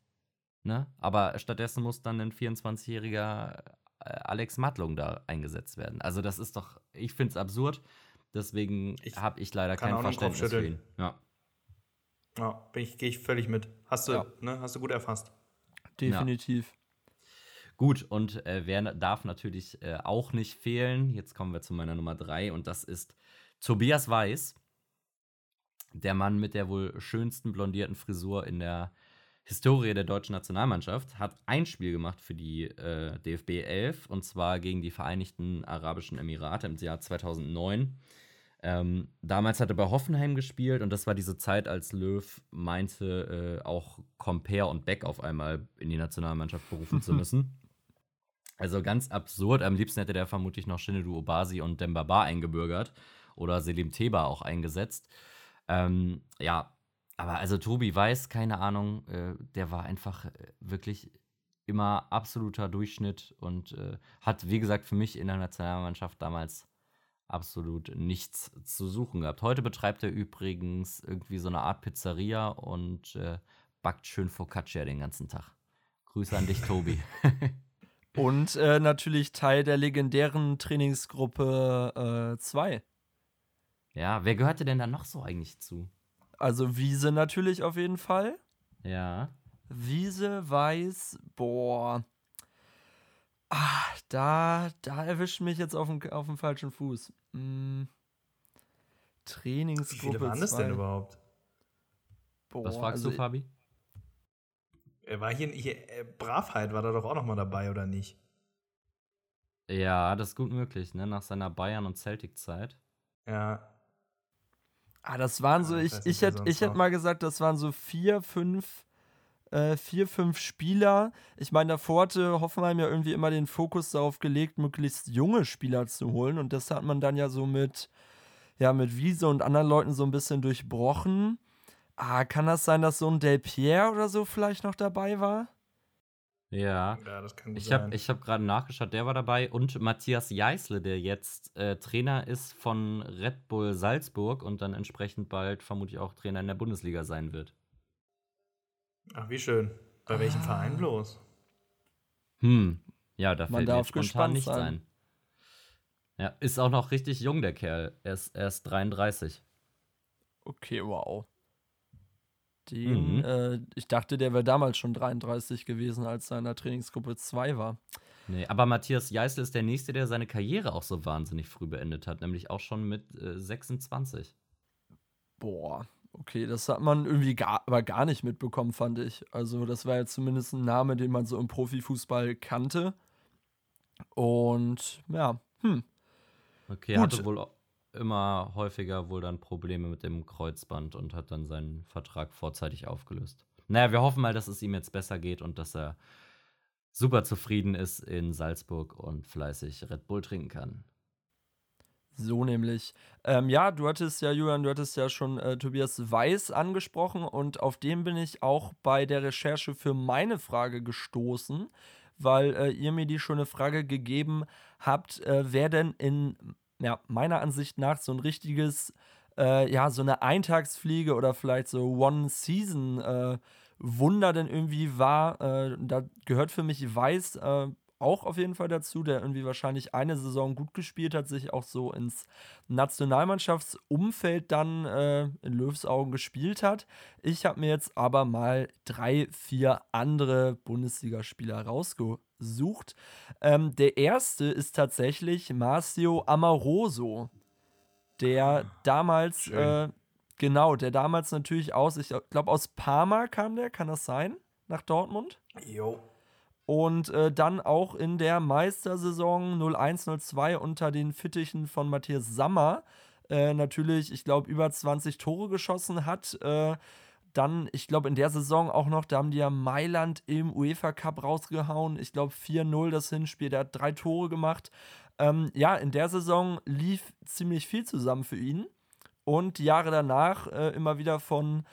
Ne? Aber stattdessen muss dann ein 24-jähriger äh, Alex Mattlung da eingesetzt werden. Also das ist doch, ich finde es absurd. Deswegen habe ich leider kann kein Verständnis für ihn. Ja. Ja, bin ich, gehe ich völlig mit. Hast du, Ja. ne, hast du gut erfasst. Definitiv. Gut, und äh, wer darf natürlich äh, auch nicht fehlen. Jetzt kommen wir zu meiner Nummer drei und das ist Tobias Weiß. Der Mann mit der wohl schönsten blondierten Frisur in der Historie der deutschen Nationalmannschaft hat ein Spiel gemacht für die äh, DFB 11 und zwar gegen die Vereinigten Arabischen Emirate im Jahr 2009. Ähm, damals hat er bei Hoffenheim gespielt und das war diese Zeit, als Löw meinte, äh, auch Compare und Beck auf einmal in die Nationalmannschaft berufen zu (laughs) müssen. Also ganz absurd. Am liebsten hätte der vermutlich noch Shinedu Obasi und Dembaba eingebürgert oder Selim Teba auch eingesetzt. Ähm, ja, aber also Tobi Weiß, keine Ahnung, äh, der war einfach äh, wirklich immer absoluter Durchschnitt und äh, hat, wie gesagt, für mich in der Nationalmannschaft damals absolut nichts zu suchen gehabt. Heute betreibt er übrigens irgendwie so eine Art Pizzeria und äh, backt schön Focaccia den ganzen Tag. Grüße an dich, Tobi. (laughs) Und äh, natürlich Teil der legendären Trainingsgruppe 2. ja, wer gehörte denn da noch so eigentlich zu? also Wiese natürlich auf jeden Fall. Ja. Wiese, Weiß, boah. Ah, da, da erwischt mich jetzt auf dem, auf dem falschen Fuß. Hm. Wie Trainingsgruppe viele waren das 2. denn überhaupt? Boah, Was fragst also du, Fabi? Er war hier, hier äh, Bravheit war da doch auch noch mal dabei, oder nicht? Ja, das ist gut möglich, ne? Nach seiner Bayern- und Celtic-Zeit. Ja. Ah, das waren so, Ja, ich ich, ich, hätte ich hätt noch. mal gesagt, das waren so vier, fünf, äh, vier, fünf Spieler. Ich meine, davor hatte Hoffenheim ja irgendwie immer den Fokus darauf gelegt, möglichst junge Spieler zu holen. Und das hat man dann ja so mit, ja, mit Wiese und anderen Leuten so ein bisschen durchbrochen. Ah, kann das sein, dass so ein Del Pierre oder so vielleicht noch dabei war? Ja. Ja, das kann gut Ich sein. habe ich hab gerade nachgeschaut, der war dabei. Und Matthias Jeißle, der jetzt äh, Trainer ist von Red Bull Salzburg und dann entsprechend bald vermutlich auch Trainer in der Bundesliga sein wird. Ach, wie schön. Bei welchem Ah. Verein bloß? Hm. Ja, da Man fällt mir darf jetzt spontan gespannt nichts sein. ein. Ja, ist auch noch richtig jung, der Kerl. Er ist erst 33. Okay, wow. Den, Mhm. äh, ich dachte, der wäre damals schon 33 gewesen, als er in der Trainingsgruppe 2 war. Nee, aber Matthias Jeißle ist der Nächste, der seine Karriere auch so wahnsinnig früh beendet hat, nämlich auch schon mit äh, 26. Boah, Okay, das hat man irgendwie gar, aber gar nicht mitbekommen, fand ich. Also, das war ja zumindest ein Name, den man so im Profifußball kannte. Und ja, hm. Okay, er hatte wohl immer häufiger wohl dann Probleme mit dem Kreuzband und hat dann seinen Vertrag vorzeitig aufgelöst. Naja, wir hoffen mal, dass es ihm jetzt besser geht und dass er super zufrieden ist in Salzburg und fleißig Red Bull trinken kann. So nämlich. Ähm, ja, du hattest ja, Julian, du hattest ja schon äh, Tobias Weiß angesprochen und auf den bin ich auch bei der Recherche für meine Frage gestoßen, weil äh, ihr mir die schöne Frage gegeben habt, äh, wer denn in ja, meiner Ansicht nach so ein richtiges, äh, ja, so eine Eintagsfliege oder vielleicht so One-Season-Wunder äh, denn irgendwie war. Äh, da gehört für mich Weiß äh, auch auf jeden Fall dazu, der irgendwie wahrscheinlich eine Saison gut gespielt hat, sich auch so ins Nationalmannschaftsumfeld dann äh, in Löws Augen gespielt hat. Ich habe mir jetzt aber mal drei, vier andere Bundesligaspieler rausgesucht. Ähm, der erste ist tatsächlich Marcio Amoroso, der ah, damals, äh, genau, der damals natürlich aus, ich glaube aus Parma kam der, kann das sein? Nach Dortmund? Jo. Und äh, dann auch in der Meistersaison 01-02 unter den Fittichen von Matthias Sammer äh, natürlich, ich glaube, über 20 Tore geschossen hat. Äh, dann, ich glaube, in der Saison auch noch, da haben die ja Mailand im UEFA Cup rausgehauen. Ich glaube, 4-0 das Hinspiel, der hat drei Tore gemacht. Ähm, ja, in der Saison lief ziemlich viel zusammen für ihn. Und Jahre danach äh, immer wieder von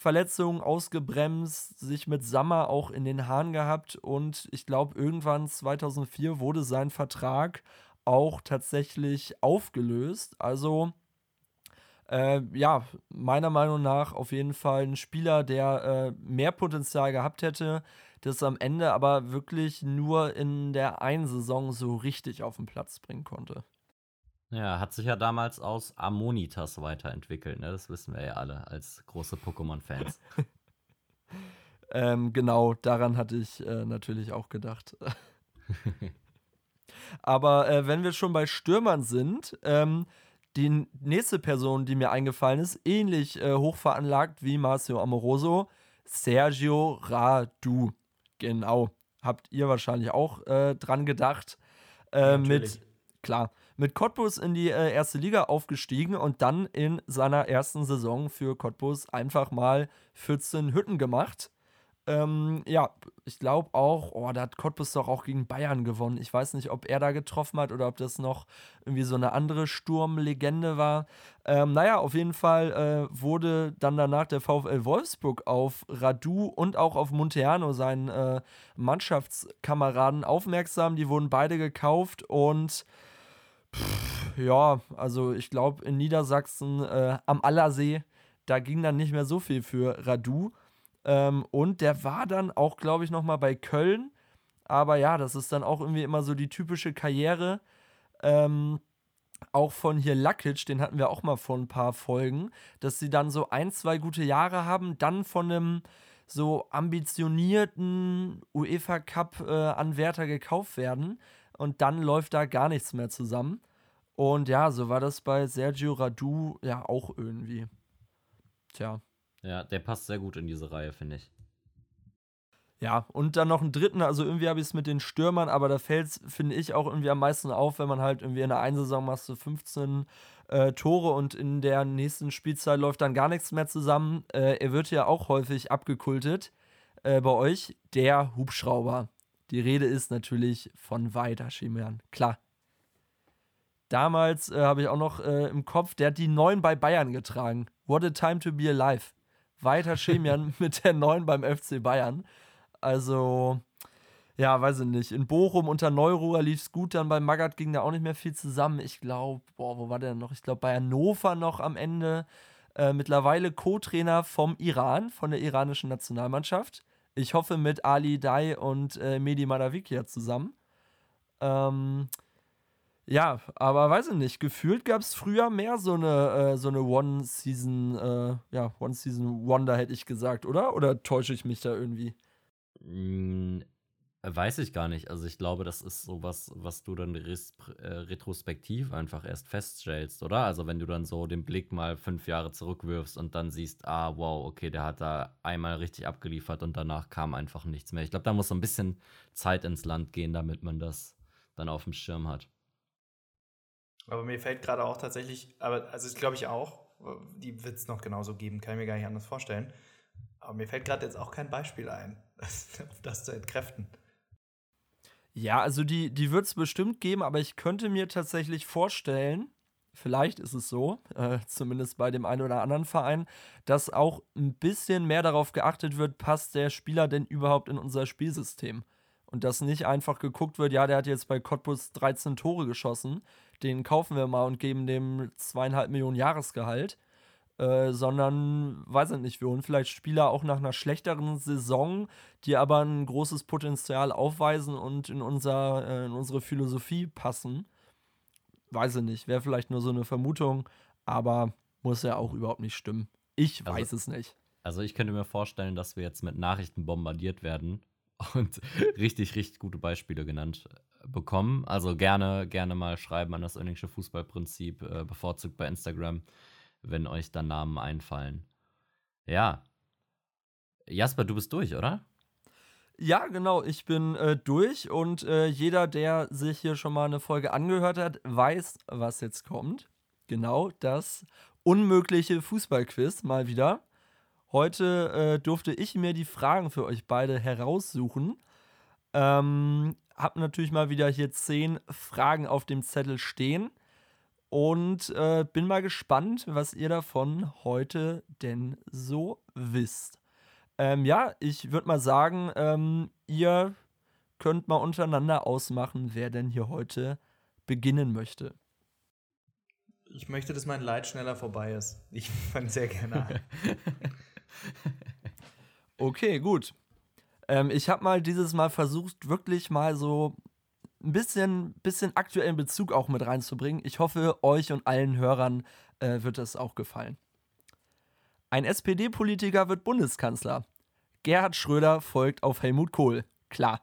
Verletzungen ausgebremst, sich mit Sammer auch in den Haaren gehabt und ich glaube, irgendwann 2004 wurde sein Vertrag auch tatsächlich aufgelöst. Also äh, ja, meiner Meinung nach auf jeden Fall ein Spieler, der äh, mehr Potenzial gehabt hätte, das am Ende aber wirklich nur in der einen Saison so richtig auf den Platz bringen konnte. Ja, hat sich ja damals aus Ammonitas weiterentwickelt, ne? Das wissen wir ja alle als große Pokémon-Fans. (laughs) ähm, genau, daran hatte ich äh, natürlich auch gedacht. (laughs) Aber äh, wenn wir schon bei Stürmern sind, ähm, die nächste Person, die mir eingefallen ist, ähnlich äh, hochveranlagt wie Marcio Amoroso, Sergio Radu. Genau. Habt ihr wahrscheinlich auch äh, dran gedacht. Äh, mit, klar, mit Cottbus in die äh, erste Liga aufgestiegen und dann in seiner ersten Saison für Cottbus einfach mal 14 Hütten gemacht. Ähm, ja, ich glaube auch, oh, da hat Cottbus doch auch gegen Bayern gewonnen. Ich weiß nicht, ob er da getroffen hat oder ob das noch irgendwie so eine andere Sturmlegende war. Ähm, naja, auf jeden Fall äh, wurde dann danach der VfL Wolfsburg auf Radu und auch auf Monteano, seinen äh, Mannschaftskameraden, aufmerksam. Die wurden beide gekauft und Pff, ja, also ich glaube in Niedersachsen äh, am Allersee, da ging dann nicht mehr so viel für Radu. Ähm, und der war dann auch, glaube ich, nochmal bei Köln. Aber ja, das ist dann auch irgendwie immer so die typische Karriere. Ähm, auch von hier Lakic, den hatten wir auch mal vor ein paar Folgen, dass sie dann so ein, zwei gute Jahre haben, dann von einem so ambitionierten UEFA Cup-Anwärter äh, gekauft werden und dann läuft da gar nichts mehr zusammen. Und ja, so war das bei Sergio Radu ja auch irgendwie. Tja. Ja, der passt sehr gut in diese Reihe, finde ich. Ja, und dann noch einen dritten, also irgendwie habe ich es mit den Stürmern, aber da fällt es, finde ich, auch irgendwie am meisten auf, wenn man halt irgendwie in der einen Saison machst du 15 äh, Tore und in der nächsten Spielzeit läuft dann gar nichts mehr zusammen. Äh, er wird ja auch häufig abgekultet äh, bei euch, der Hubschrauber. Die Rede ist natürlich von Weiter Schemian. Klar. Damals äh, habe ich auch noch äh, im Kopf, der hat die 9 bei Bayern getragen. What a time to be alive. Weiter Schemian (laughs) mit der 9 beim FC Bayern. Also, ja, weiß ich nicht. In Bochum unter Neuruhr lief es gut, dann bei Magath ging da auch nicht mehr viel zusammen. Ich glaube, boah, wo war der noch? Ich glaube, bei Hannover noch am Ende. Äh, mittlerweile Co-Trainer vom Iran, von der iranischen Nationalmannschaft. Ich hoffe mit Ali Dai und äh, Medi Madavikia zusammen. Ähm, ja, aber weiß ich nicht. Gefühlt gab es früher mehr so eine, äh, so eine One-Season, äh, ja, One-Season-Wonder, hätte ich gesagt, oder? Oder täusche ich mich da irgendwie? Weiß ich gar nicht. Also ich glaube, das ist sowas, was du dann äh, retrospektiv einfach erst feststellst, oder? Also wenn du dann so den Blick mal fünf Jahre zurückwirfst und dann siehst, ah, wow, okay, der hat da einmal richtig abgeliefert und danach kam einfach nichts mehr. Ich glaube, da muss so ein bisschen Zeit ins Land gehen, damit man das dann auf dem Schirm hat. Aber mir fällt gerade auch tatsächlich, aber also glaube ich auch, die wird es noch genauso geben, kann ich mir gar nicht anders vorstellen. Aber mir fällt gerade jetzt auch kein Beispiel ein, auf (laughs) das zu entkräften. Ja, also die, die wird es bestimmt geben, aber ich könnte mir tatsächlich vorstellen, vielleicht ist es so, äh, zumindest bei dem einen oder anderen Verein, dass auch ein bisschen mehr darauf geachtet wird, passt der Spieler denn überhaupt in unser Spielsystem? Und dass nicht einfach geguckt wird, ja, der hat jetzt bei Cottbus 13 Tore geschossen, den kaufen wir mal und geben dem zweieinhalb Millionen Jahresgehalt, äh, sondern, weiß ich nicht, wir holen vielleicht Spieler auch nach einer schlechteren Saison, die aber ein großes Potenzial aufweisen und in, unser, äh, in unsere Philosophie passen. Weiß ich nicht, wäre vielleicht nur so eine Vermutung, aber muss ja auch überhaupt nicht stimmen. Ich also weiß also, es nicht. Also ich könnte mir vorstellen, dass wir jetzt mit Nachrichten bombardiert werden (laughs) und richtig, richtig gute Beispiele genannt bekommen. Also gerne, gerne mal schreiben an das Önningsche Fußballprinzip, äh, bevorzugt bei Instagram wenn euch dann Namen einfallen. Ja. Jasper, du bist durch, oder? Ja, genau, ich bin äh, durch und äh, jeder, der sich hier schon mal eine Folge angehört hat, weiß, was jetzt kommt. Genau das unmögliche Fußballquiz mal wieder. Heute äh, durfte ich mir die Fragen für euch beide heraussuchen. Ähm, hab natürlich mal wieder hier zehn Fragen auf dem Zettel stehen. Und äh, bin mal gespannt, was ihr davon heute denn so wisst. Ähm, ja, ich würde mal sagen, ähm, ihr könnt mal untereinander ausmachen, wer denn hier heute beginnen möchte. Ich möchte, dass mein Leid schneller vorbei ist. Ich (laughs) fange sehr gerne an. okay, gut. Ähm, ich habe mal dieses Mal versucht, wirklich mal so ein bisschen, bisschen aktuellen Bezug auch mit reinzubringen. Ich hoffe, euch und allen Hörern äh, wird das auch gefallen. Ein SPD-Politiker wird Bundeskanzler. Gerhard Schröder folgt auf Helmut Kohl. Klar.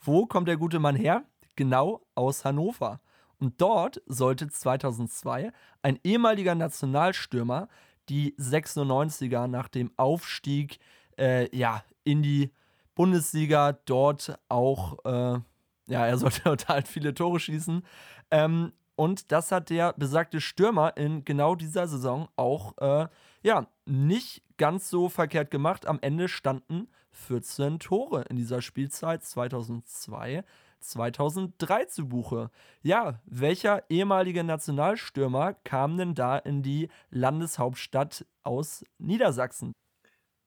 Wo kommt der gute Mann her? Genau aus Hannover. Und dort sollte 2002 ein ehemaliger Nationalstürmer die 96er nach dem Aufstieg äh, ja, in die Bundesliga dort auch äh, ja, er sollte (laughs) total viele Tore schießen. Ähm, und das hat der besagte Stürmer in genau dieser Saison auch äh, ja, nicht ganz so verkehrt gemacht. Am Ende standen 14 Tore in dieser Spielzeit 2002. 2003 zu Buche. Ja, welcher ehemalige Nationalstürmer kam denn da in die Landeshauptstadt aus Niedersachsen?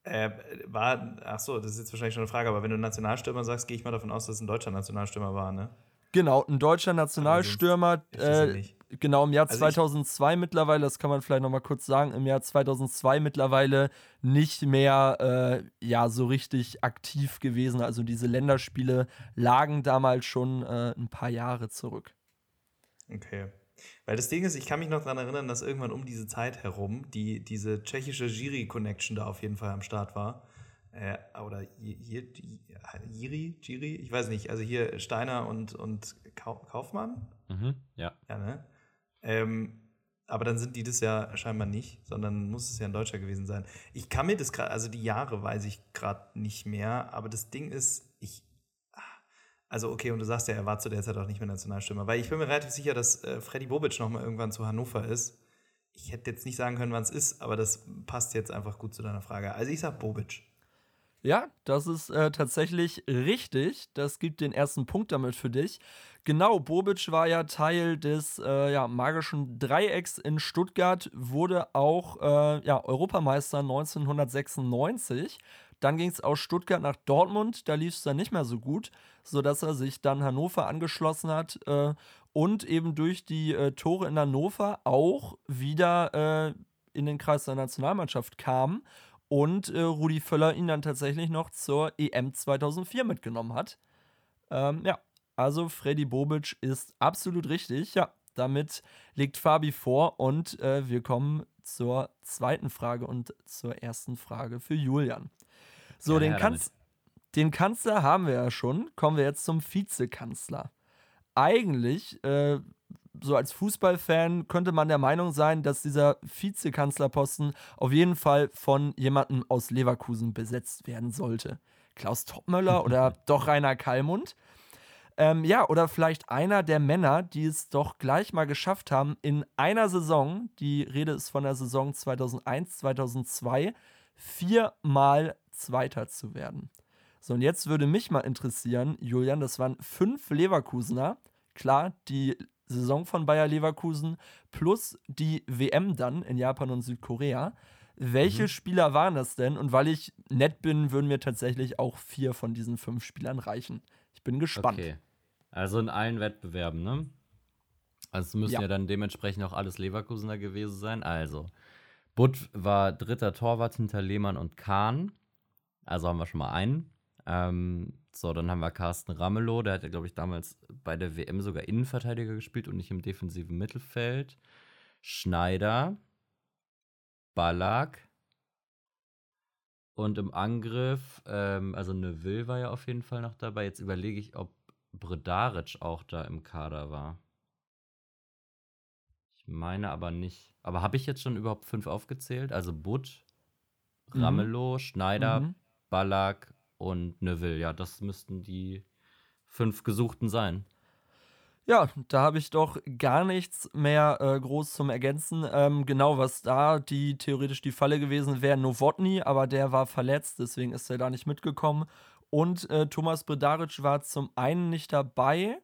Äh, war, ach so, das ist jetzt wahrscheinlich schon eine Frage, aber wenn du Nationalstürmer sagst, gehe ich mal davon aus, dass es ein deutscher Nationalstürmer war, ne? Genau, ein deutscher Nationalstürmer, äh, genau im Jahr also 2002 mittlerweile, das kann man vielleicht nochmal kurz sagen, im Jahr 2002 mittlerweile nicht mehr äh, ja so richtig aktiv gewesen. Also diese Länderspiele lagen damals schon äh, ein paar Jahre zurück. Okay. Weil das Ding ist, ich kann mich noch daran erinnern, dass irgendwann um diese Zeit herum die, diese tschechische Jiri-Connection da auf jeden Fall am Start war. Äh, oder hier, Jiri, Jiri, ich weiß nicht, also hier Steiner und, und Kaufmann? Mhm, ja. Ja, ne? Ähm, aber dann sind die das ja scheinbar nicht, sondern muss es ja ein Deutscher gewesen sein. Ich kann mir das gerade, also die Jahre weiß ich gerade nicht mehr, aber das Ding ist, ich also okay, und du sagst ja, er war zu der Zeit auch nicht mehr Nationalstürmer. Weil ich bin mir relativ sicher, dass äh, Freddy Bobic noch mal irgendwann zu Hannover ist. Ich hätte jetzt nicht sagen können, wann es ist, aber das passt jetzt einfach gut zu deiner Frage. Also ich sag Bobic. Ja, das ist äh, tatsächlich richtig. Das gibt den ersten Punkt damit für dich. Genau, Bobic war ja Teil des äh, ja, magischen Dreiecks in Stuttgart, wurde auch äh, ja, Europameister 1996. Dann ging es aus Stuttgart nach Dortmund, da lief es dann nicht mehr so gut, sodass er sich dann Hannover angeschlossen hat äh, und eben durch die äh, Tore in Hannover auch wieder äh, in den Kreis der Nationalmannschaft kam und äh, Rudi Völler ihn dann tatsächlich noch zur EM 2004 mitgenommen hat. Ähm, ja, also Freddy Bobic ist absolut richtig. Ja, damit legt Fabi vor und äh, wir kommen zur zweiten Frage und zur ersten Frage für Julian. So, ja, den, kannst, den Kanzler haben wir ja schon. Kommen wir jetzt zum Vizekanzler. Eigentlich, äh, so als Fußballfan, könnte man der Meinung sein, dass dieser Vizekanzlerposten auf jeden Fall von jemandem aus Leverkusen besetzt werden sollte. Klaus Toppmöller (laughs) oder doch Rainer Kallmund. Ähm, ja, oder vielleicht einer der Männer, die es doch gleich mal geschafft haben, in einer Saison, die Rede ist von der Saison 2001, 2002, viermal Zweiter zu werden. So, und jetzt würde mich mal interessieren, Julian, das waren fünf Leverkusener. Klar, die Saison von Bayer Leverkusen plus die WM dann in Japan und Südkorea. Welche mhm. Spieler waren das denn? Und weil ich nett bin, würden mir tatsächlich auch vier von diesen fünf Spielern reichen. Ich bin gespannt. Okay. Also in allen Wettbewerben, ne? Also müssen ja. ja dann dementsprechend auch alles Leverkusener gewesen sein. Also, Butt war dritter Torwart hinter Lehmann und Kahn. Also haben wir schon mal einen. Ähm, so, dann haben wir Carsten Ramelow, der hat ja, glaube ich, damals bei der WM sogar Innenverteidiger gespielt und nicht im defensiven Mittelfeld. Schneider, Ballack und im Angriff, ähm, also Neville war ja auf jeden Fall noch dabei. Jetzt überlege ich, ob Bredaric auch da im Kader war. Ich meine aber nicht. Aber habe ich jetzt schon überhaupt fünf aufgezählt? Also Butt, mhm. Ramelow, Schneider, mhm. Ballack und Neville. Ja, das müssten die fünf Gesuchten sein. Ja, da habe ich doch gar nichts mehr äh, groß zum Ergänzen. Ähm, genau, was da die theoretisch die Falle gewesen wäre, Novotny, aber der war verletzt, deswegen ist er da nicht mitgekommen. Und äh, Thomas Bredaric war zum einen nicht dabei.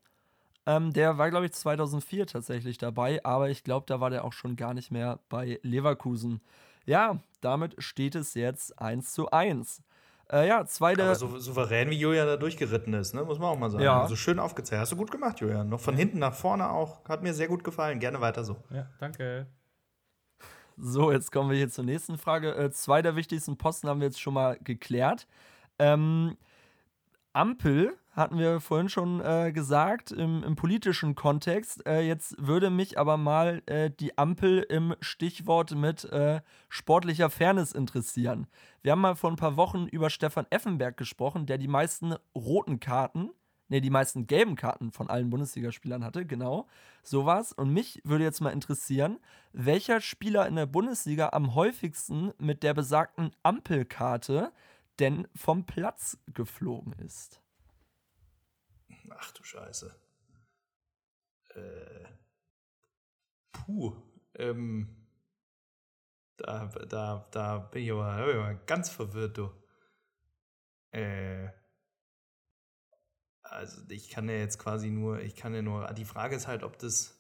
Ähm, der war, glaube ich, 2004 tatsächlich dabei, aber ich glaube, da war der auch schon gar nicht mehr bei Leverkusen. Ja, damit steht es jetzt 1 zu 1. Äh, ja, zweite. Aber so souverän wie Julian da durchgeritten ist, ne? muss man auch mal sagen. Ja. Also schön aufgezählt. Hast du gut gemacht, Julian. Noch von hinten nach vorne auch. Hat mir sehr gut gefallen. Gerne weiter so. Ja, danke. So, jetzt kommen wir hier zur nächsten Frage. Äh, zwei der wichtigsten Posten haben wir jetzt schon mal geklärt. Ähm, Ampel hatten wir vorhin schon äh, gesagt im, im, politischen Kontext. Äh, jetzt würde mich aber mal äh, die Ampel im Stichwort mit äh, sportlicher Fairness interessieren. Wir haben mal vor ein paar Wochen über Stefan Effenberg gesprochen, der die meisten roten Karten, ne, die meisten gelben Karten von allen Bundesligaspielern hatte, genau, sowas. Und mich würde jetzt mal interessieren, welcher Spieler in der Bundesliga am häufigsten mit der besagten Ampelkarte denn vom Platz geflogen ist. Ach du Scheiße. Äh, puh. Ähm, da, da, da bin ich aber, bin ich aber ganz verwirrt, du. Äh, also ich kann ja jetzt quasi nur, ich kann ja nur, die Frage ist halt, ob das,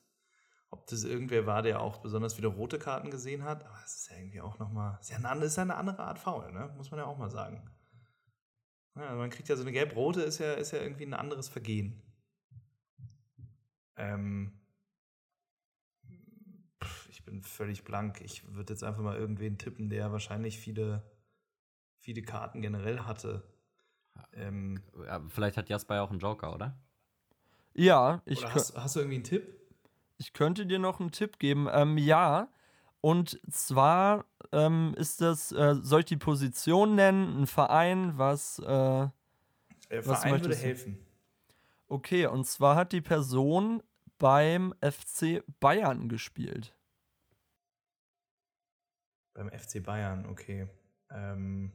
ob das irgendwer war, der auch besonders wieder rote Karten gesehen hat. Aber es ist ja irgendwie auch nochmal, ist ja eine, ist ja eine andere Art Foul, ne? muss man ja auch mal sagen. Ja, man kriegt ja so eine gelb-rote, ist ja, ist ja irgendwie ein anderes Vergehen. Ähm, ich bin völlig blank. Ich würde jetzt einfach mal irgendwen tippen, der wahrscheinlich viele, viele Karten generell hatte. Ähm, ja, vielleicht hat Jasper ja auch einen Joker, oder? Ja, ich. Oder hast, hast, du irgendwie einen Tipp? Ich könnte dir noch einen Tipp geben. Ähm, ja, und zwar ähm, ist das, äh, soll ich die Position nennen, ein Verein, was. Äh, was Verein würde helfen. Okay, und zwar hat die Person beim FC Bayern gespielt. Beim FC Bayern, okay. Ähm,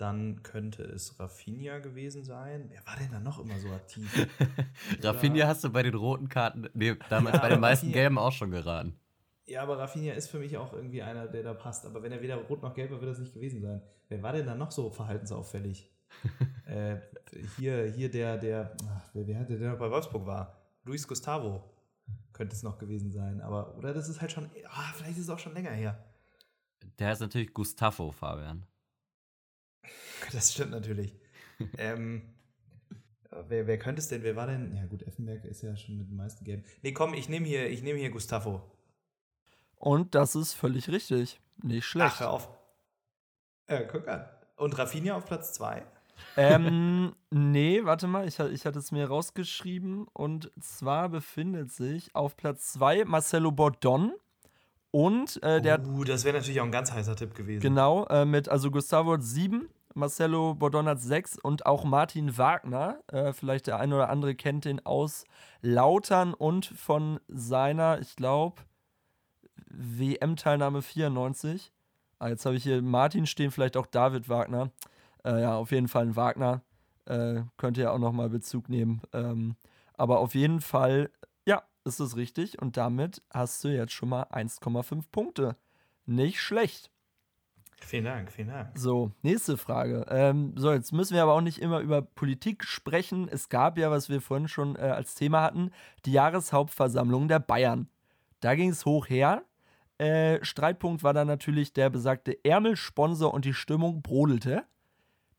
dann könnte es Rafinha gewesen sein. Wer war denn da noch immer so aktiv? (laughs) Rafinha hast du bei den roten Karten, nee, damals ja, bei den meisten Rafinha. Gelben auch schon geraten. Ja, aber Rafinha ist für mich auch irgendwie einer, der da passt. Aber wenn er weder rot noch gelb war, wird das nicht gewesen sein. Wer war denn da noch so verhaltensauffällig? (laughs) äh, hier, hier der, der, ach, wer, wer hatte der noch bei Wolfsburg war? Luis Gustavo könnte es noch gewesen sein. Aber, oder das ist halt schon, ah, vielleicht ist es auch schon länger her. Der ist natürlich Gustavo, Fabian. (laughs) Das stimmt natürlich. ähm, wer, wer könnte es denn? Wer war denn? Ja, gut, Effenberg ist ja schon mit den meisten Gelben. Nee, komm, ich nehme hier, nehm hier Gustavo. Und das ist völlig richtig. Nicht schlecht. Ach, hör auf. Ja, guck an. Und Rafinha auf Platz 2? ähm, (laughs) nee, warte mal, ich, ich hatte es mir rausgeschrieben. Und zwar befindet sich auf Platz 2 Marcelo Bordon. Und äh, der. Uh, das wäre natürlich auch ein ganz heißer Tipp gewesen. Genau, äh, mit, also Gustavo hat 7, Marcelo Bordon hat sechs und auch Martin Wagner. Äh, vielleicht der eine oder andere kennt den aus Lautern und von seiner, ich glaube, WM-Teilnahme 94. Ah, jetzt habe ich hier Martin stehen, vielleicht auch David Wagner. Äh, ja, auf jeden Fall ein Wagner. Äh, könnte ja auch nochmal Bezug nehmen. Ähm, aber auf jeden Fall, ist es richtig. Und damit hast du jetzt schon mal 1,5 Punkte. Nicht schlecht. Vielen Dank, vielen Dank. So, nächste Frage. Ähm, so, jetzt müssen wir aber auch nicht immer über Politik sprechen. Es gab ja, was wir vorhin schon äh, als Thema hatten, die Jahreshauptversammlung der Bayern. Da ging es hoch her. Äh, Streitpunkt war dann natürlich der besagte Ärmelsponsor und die Stimmung brodelte.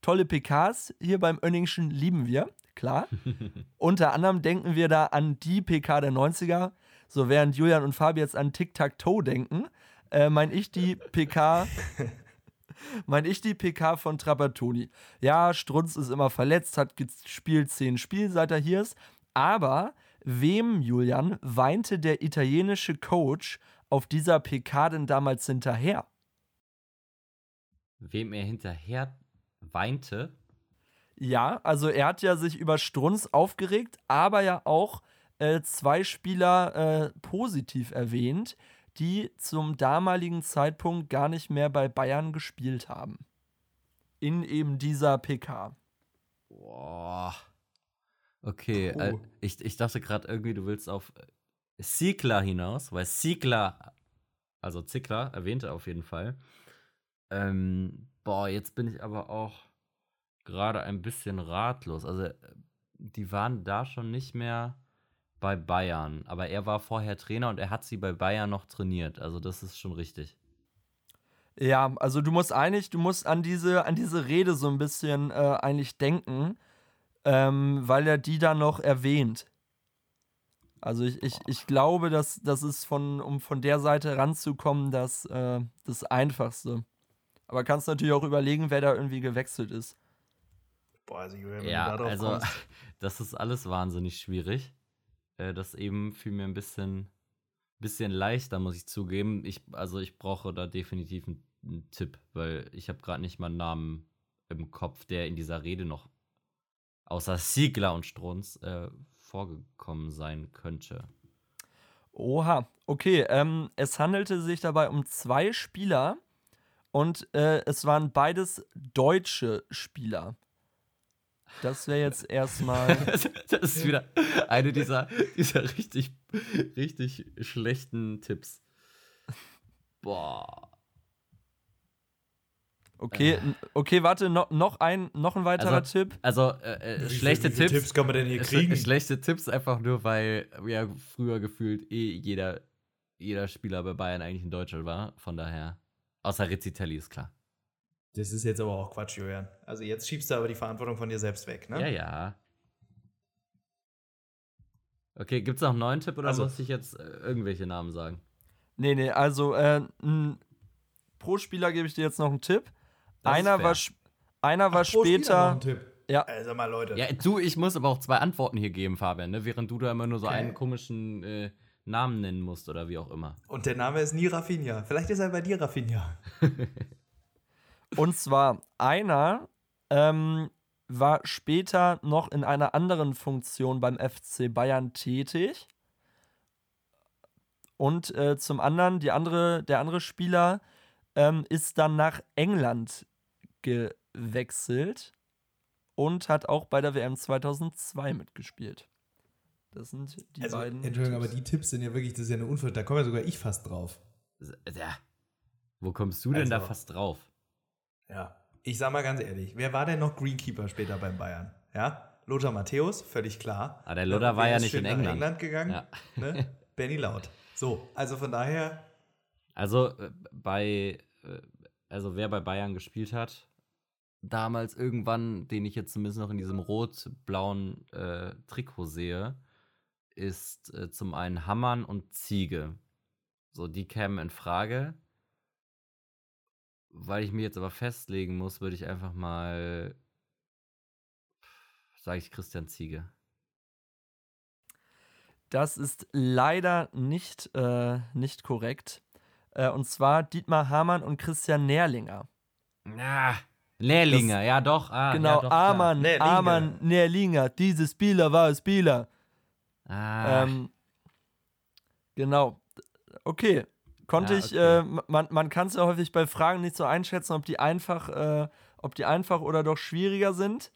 Tolle PKs hier beim Önningschen lieben wir, klar. (laughs) Unter anderem denken wir da an die PK der 90er. So während Julian und Fabi jetzt an Tic-Tac-Toe denken, äh, meine ich die PK (laughs) meine ich die PK von Trapattoni. Ja, Strunz ist immer verletzt, hat gespielt zehn Spiele, seit er hier ist. Aber wem, Julian, weinte der italienische Coach auf dieser PK denn damals hinterher? Wem er hinterher weinte? Ja, also er hat ja sich über Strunz aufgeregt, aber ja auch äh, zwei Spieler äh, positiv erwähnt, die zum damaligen Zeitpunkt gar nicht mehr bei Bayern gespielt haben. In eben dieser PK. Boah. Okay, äh, ich, ich dachte gerade irgendwie, du willst auf Ziegler hinaus, weil Ziegler, also Ziegler, erwähnte auf jeden Fall. Ähm, boah, jetzt bin ich aber auch gerade ein bisschen ratlos. Also, die waren da schon nicht mehr bei Bayern, aber er war vorher Trainer und er hat sie bei Bayern noch trainiert. Also, das ist schon richtig. Ja, also du musst eigentlich, du musst an diese, an diese Rede so ein bisschen äh, eigentlich denken, ähm, weil er die da noch erwähnt. Also ich, ich, ich glaube, dass das ist von, um von der Seite ranzukommen, das, äh, das Einfachste. Aber kannst natürlich auch überlegen, wer da irgendwie gewechselt ist. Boah, also Julian, wenn ja, du also kommst. (laughs) das ist alles wahnsinnig schwierig. Äh, das eben fiel mir ein bisschen, bisschen leichter, muss ich zugeben. Ich, also ich brauche da definitiv einen, einen Tipp, weil ich habe gerade nicht mal einen Namen im Kopf, der in dieser Rede noch außer Siegler und Strunz äh, vorgekommen sein könnte. Oha, okay. Ähm, es handelte sich dabei um zwei Spieler und äh, es waren beides deutsche Spieler. Das wäre jetzt erstmal. (laughs) das ist wieder eine dieser, dieser richtig, richtig schlechten Tipps. Boah. Okay, äh. okay, warte, no, noch, ein, noch ein weiterer also, Tipp. Also, äh, äh schlechte wie viele Tipps. Tipps kann man denn hier kriegen? Schlechte Tipps einfach nur, weil ja früher gefühlt eh jeder, jeder Spieler bei Bayern eigentlich ein Deutscher war. Von daher. Außer Rizzitelli ist klar. Das ist jetzt aber auch Quatsch, Julian. Also jetzt schiebst du aber die Verantwortung von dir selbst weg, ne? Ja, ja. Okay, gibt es noch einen neuen Tipp oder also, muss ich jetzt äh, irgendwelche Namen sagen? Nee, nee, also äh, pro Spieler gebe ich dir jetzt noch einen Tipp. Einer war, einer war Ach, später. Ja. Also mal, Leute. Ja, du, ich muss aber auch zwei Antworten hier geben, Fabian, ne? während du da immer nur so okay. einen komischen äh, Namen nennen musst oder wie auch immer. Und der Name ist nie Rafinha. Vielleicht ist er bei dir Rafinha. (laughs) Und zwar einer ähm, war später noch in einer anderen Funktion beim FC Bayern tätig. Und äh, zum anderen, die andere, der andere Spieler ähm, ist dann nach England gewechselt und hat auch bei der WM 2002 mitgespielt. Das sind die also, beiden. Entschuldigung, Tipps. aber die Tipps sind ja wirklich, das ist ja eine Unfall. Da komme ja sogar ich fast drauf. Ja. Wo kommst du denn also, da fast drauf? Ja, ich sag mal ganz ehrlich, wer war denn noch Greenkeeper später beim Bayern? Ja, Lothar Matthäus, völlig klar. Ah, der Lothar war ja nicht in England. England gegangen. Ja. Ne? (laughs) Benny Laut. So, also von daher. Also äh, bei, äh, also wer bei Bayern gespielt hat, damals irgendwann, den ich jetzt zumindest noch in diesem rot-blauen äh, Trikot sehe, ist äh, zum einen Hammann und Ziege. So, die kämen in Frage. Weil ich mir jetzt aber festlegen muss, würde ich einfach mal, sage ich Christian Ziege. Das ist leider nicht, äh, nicht korrekt. Äh, und zwar Dietmar Hamann und Christian Nährlinger. Na, Lehrlinger, ja doch. Ah, genau, ja, doch, klar. Amann, Lehrlinge. Amann, Lehrlinger, diese Spieler war Spieler. Ah, Ähm, genau. Okay. Konnte Ja, ich, okay. äh, man, man kann es ja häufig bei Fragen nicht so einschätzen, ob die einfach, äh, ob die einfach oder doch schwieriger sind.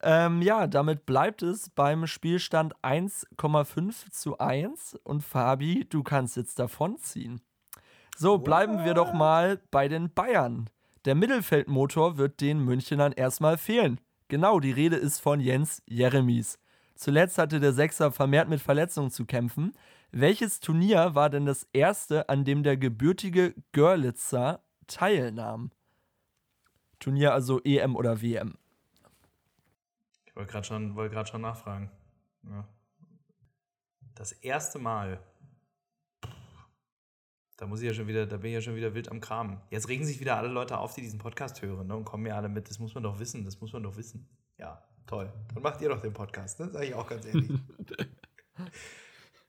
Ähm, ja, damit bleibt es beim Spielstand 1,5 zu 1 und Fabi, du kannst jetzt davonziehen. So, bleiben wir doch mal bei den Bayern. Der Mittelfeldmotor wird den Münchenern erstmal fehlen. Genau, die Rede ist von Jens Jeremies. Zuletzt hatte der Sechser vermehrt mit Verletzungen zu kämpfen. Welches Turnier war denn das erste, an dem der gebürtige Görlitzer teilnahm? Turnier also EM oder WM. Ich wollte gerade schon, wollte grad schon nachfragen. Ja. Das erste Mal. Da muss ich ja schon wieder, da bin ich ja schon wieder wild am Kramen. Jetzt regen sich wieder alle Leute auf, die diesen Podcast hören ne, und kommen mir alle mit. Das muss man doch wissen, das muss man doch wissen. Ja, toll. Dann macht ihr doch den Podcast, ne? Sag ich auch ganz ehrlich. (laughs)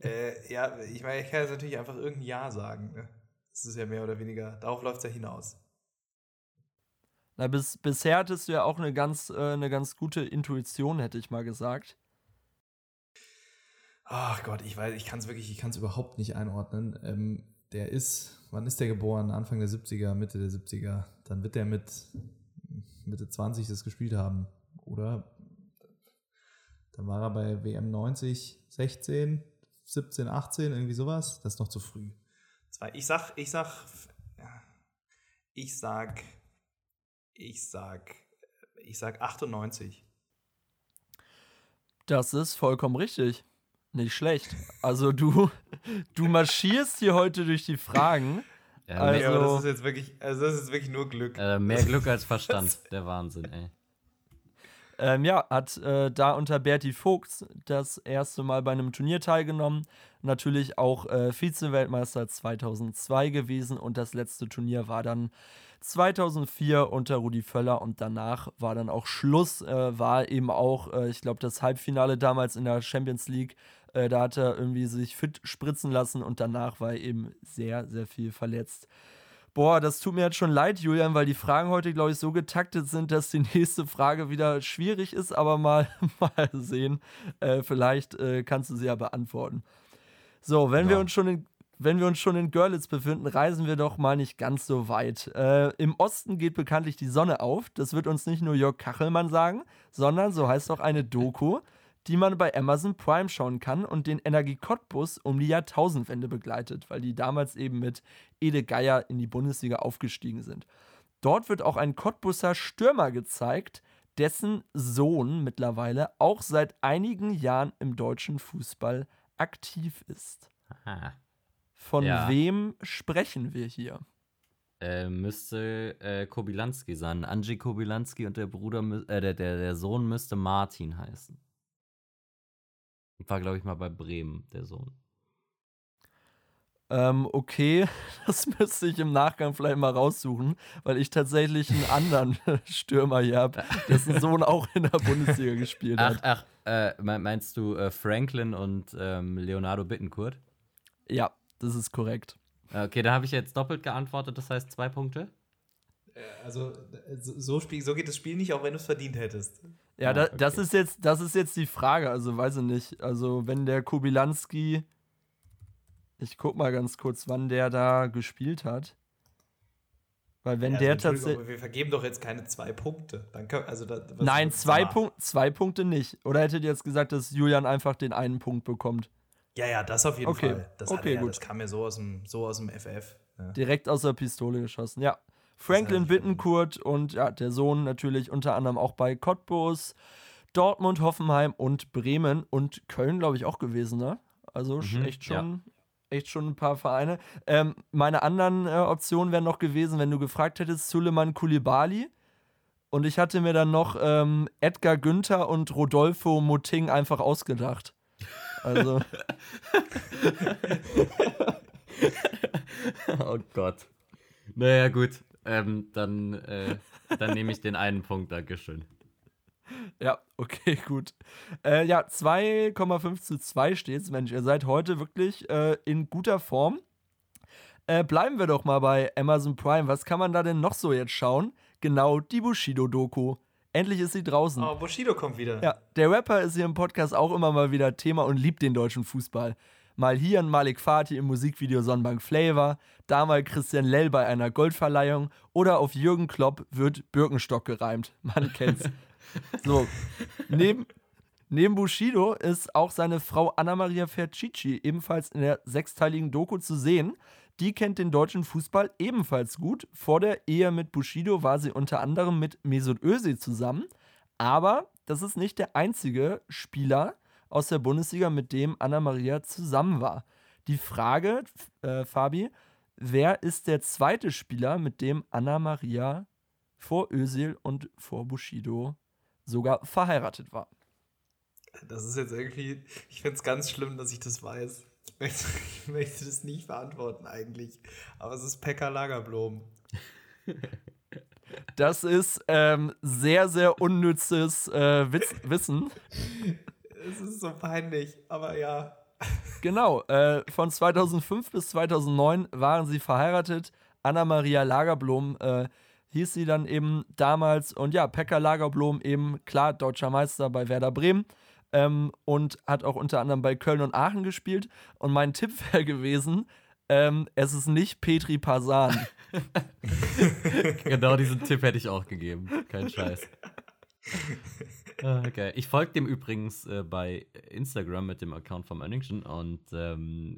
äh, ja, ich meine, ich kann jetzt natürlich einfach irgendein Ja sagen. Ne? Das ist ja mehr oder weniger, darauf läuft es ja hinaus. Na, bis, bisher hattest du ja auch eine ganz, äh, eine ganz gute Intuition, hätte ich mal gesagt. Ach Gott, ich weiß, ich kann es wirklich, ich kann es überhaupt nicht einordnen. Ähm, der ist, wann ist der geboren? Anfang der 70er, Mitte der 70er. Dann wird der mit Mitte 20 das gespielt haben, oder? Dann war er bei WM 90, 16, 17, 18, irgendwie sowas. Das ist noch zu früh. Zwei, ich sag, ich sag, ich sag, ich sag, ich sag 98. Das ist vollkommen richtig. Nicht schlecht. Also du, (laughs) du marschierst hier heute durch die Fragen. ja, also- Ja, aber das ist jetzt wirklich, also das ist wirklich nur Glück. äh, mehr (laughs) Glück als Verstand. Der Wahnsinn, ey. Ähm, ja, hat äh, da unter Berti Vogts das erste Mal bei einem Turnier teilgenommen. Natürlich auch äh, Vize-Weltmeister 2002 gewesen und das letzte Turnier war dann 2004 unter Rudi Völler und danach war dann auch Schluss. Äh, war eben auch, äh, ich glaube, das Halbfinale damals in der Champions League. Äh, da hat er irgendwie sich fit spritzen lassen und danach war er eben sehr, sehr viel verletzt. Boah, das tut mir jetzt schon leid, Julian, weil die Fragen heute, glaube ich, so getaktet sind, dass die (laughs) nächste Frage wieder schwierig ist, aber mal, (laughs) mal sehen. Äh, vielleicht äh, kannst du sie ja beantworten. So, wenn wir Ja. uns schon in wenn wir uns schon in Görlitz befinden, reisen wir doch mal nicht ganz so weit. Äh, Im Osten geht bekanntlich die Sonne auf. Das wird uns nicht nur Jörg Kachelmann sagen, sondern so heißt auch eine Doku, die man bei Amazon Prime schauen kann und den Energie Cottbus um die Jahrtausendwende begleitet, weil die damals eben mit Ede Geier in die Bundesliga aufgestiegen sind. Dort wird auch ein Cottbusser Stürmer gezeigt, dessen Sohn mittlerweile auch seit einigen Jahren im deutschen Fußball aktiv ist. Ah. Von Ja. wem sprechen wir hier? Äh, müsste äh, Kobilanski sein. Angie Kobilanski und der Bruder, äh, der, der, der Sohn müsste Martin heißen. War, glaube ich, mal bei Bremen, der Sohn. Ähm, okay, (laughs) das müsste ich im Nachgang vielleicht mal raussuchen, weil ich tatsächlich einen anderen (laughs) Stürmer hier habe, dessen Sohn auch in der Bundesliga gespielt Ach, hat. ach, äh, me- meinst du äh, Franklin und ähm, Leonardo Bittencourt? Ja, das ist korrekt. Äh, Okay, da habe ich jetzt doppelt geantwortet, das heißt zwei Punkte. Also, so, so, spiel, so geht das Spiel nicht, auch wenn du es verdient hättest. Ja, da, das, okay. ist jetzt, das ist jetzt die Frage. Also, weiß ich nicht. Also, wenn der Kubilanski. Ich guck mal ganz kurz, wann der da gespielt hat. Weil, wenn Ja, der also, tatsächlich. Wir vergeben doch jetzt keine zwei Punkte. Dann können, also da, Nein, zwei. Punkt, zwei Punkte nicht. Oder hättet ihr jetzt gesagt, dass Julian einfach den einen Punkt bekommt? Ja, ja, das auf jeden Okay, Fall. Das, okay, ja, gut. das kam mir so aus dem, so aus dem FF. Ja. Direkt aus der Pistole geschossen, ja. Franklin Bittencourt und ja, der Sohn natürlich unter anderem auch bei Cottbus, Dortmund, Hoffenheim und Bremen und Köln, glaube ich, auch gewesen, ne? Also Mhm, echt schon. Echt schon ein paar Vereine. Ähm, meine anderen äh, Optionen wären noch gewesen, wenn du gefragt hättest, Suleiman Kulibali. Und ich hatte mir dann noch ähm, Edgar Günther und Rodolfo Muting einfach ausgedacht. Also, (laughs) oh Gott. Naja, gut. Ähm, dann äh, dann nehme ich den einen Punkt, Dankeschön. Ja, okay, (laughs) gut. Äh, ja, 2,5 zu 2 steht's. Mensch, ihr seid heute wirklich äh, in guter Form. Äh, bleiben wir doch mal bei Amazon Prime. Was kann man da denn noch so jetzt schauen? Genau, die Bushido-Doku. Endlich ist sie draußen. Oh, Bushido kommt wieder. Ja, der Rapper ist hier im Podcast auch immer mal wieder Thema und liebt den deutschen Fußball. Mal hier ein Malik Fatih im Musikvideo Sonnenbank Flavor, da mal Christian Lell bei einer Goldverleihung oder auf Jürgen Klopp wird Birkenstock gereimt. (laughs) Man kennt's. so, neben, neben Bushido ist auch seine Frau Anna-Maria Fercici ebenfalls in der sechsteiligen Doku zu sehen. Die kennt den deutschen Fußball ebenfalls gut. Vor der Ehe mit Bushido war sie unter anderem mit Mesut Özil zusammen. Aber das ist nicht der einzige Spieler aus der Bundesliga, mit dem Anna-Maria zusammen war. Die Frage, äh, Fabi, wer ist der zweite Spieler, mit dem Anna-Maria vor Özil und vor Bushido sogar verheiratet war? Das ist jetzt irgendwie, ich finde es ganz schlimm, dass ich das weiß. Ich möchte, ich möchte das nicht beantworten eigentlich. Aber es ist Pekka Lagerblom. Das ist ähm, sehr, sehr unnützes äh, Wissen. (laughs) Es ist so peinlich, aber ja. Genau, äh, von 2005 bis 2009 waren sie verheiratet. Anna-Maria Lagerblom äh, hieß sie dann eben damals. Und ja, Pekka Lagerblom eben, klar, deutscher Meister bei Werder Bremen. Ähm, und hat auch unter anderem bei Köln und Aachen gespielt. Und mein Tipp (laughs) wäre gewesen, ähm, es ist nicht Petri Pasan. (laughs) genau diesen Tipp hätte ich auch gegeben. Kein Scheiß. (laughs) (laughs) Okay. Ich folge dem übrigens äh, bei Instagram mit dem Account vom Önningschen und ähm,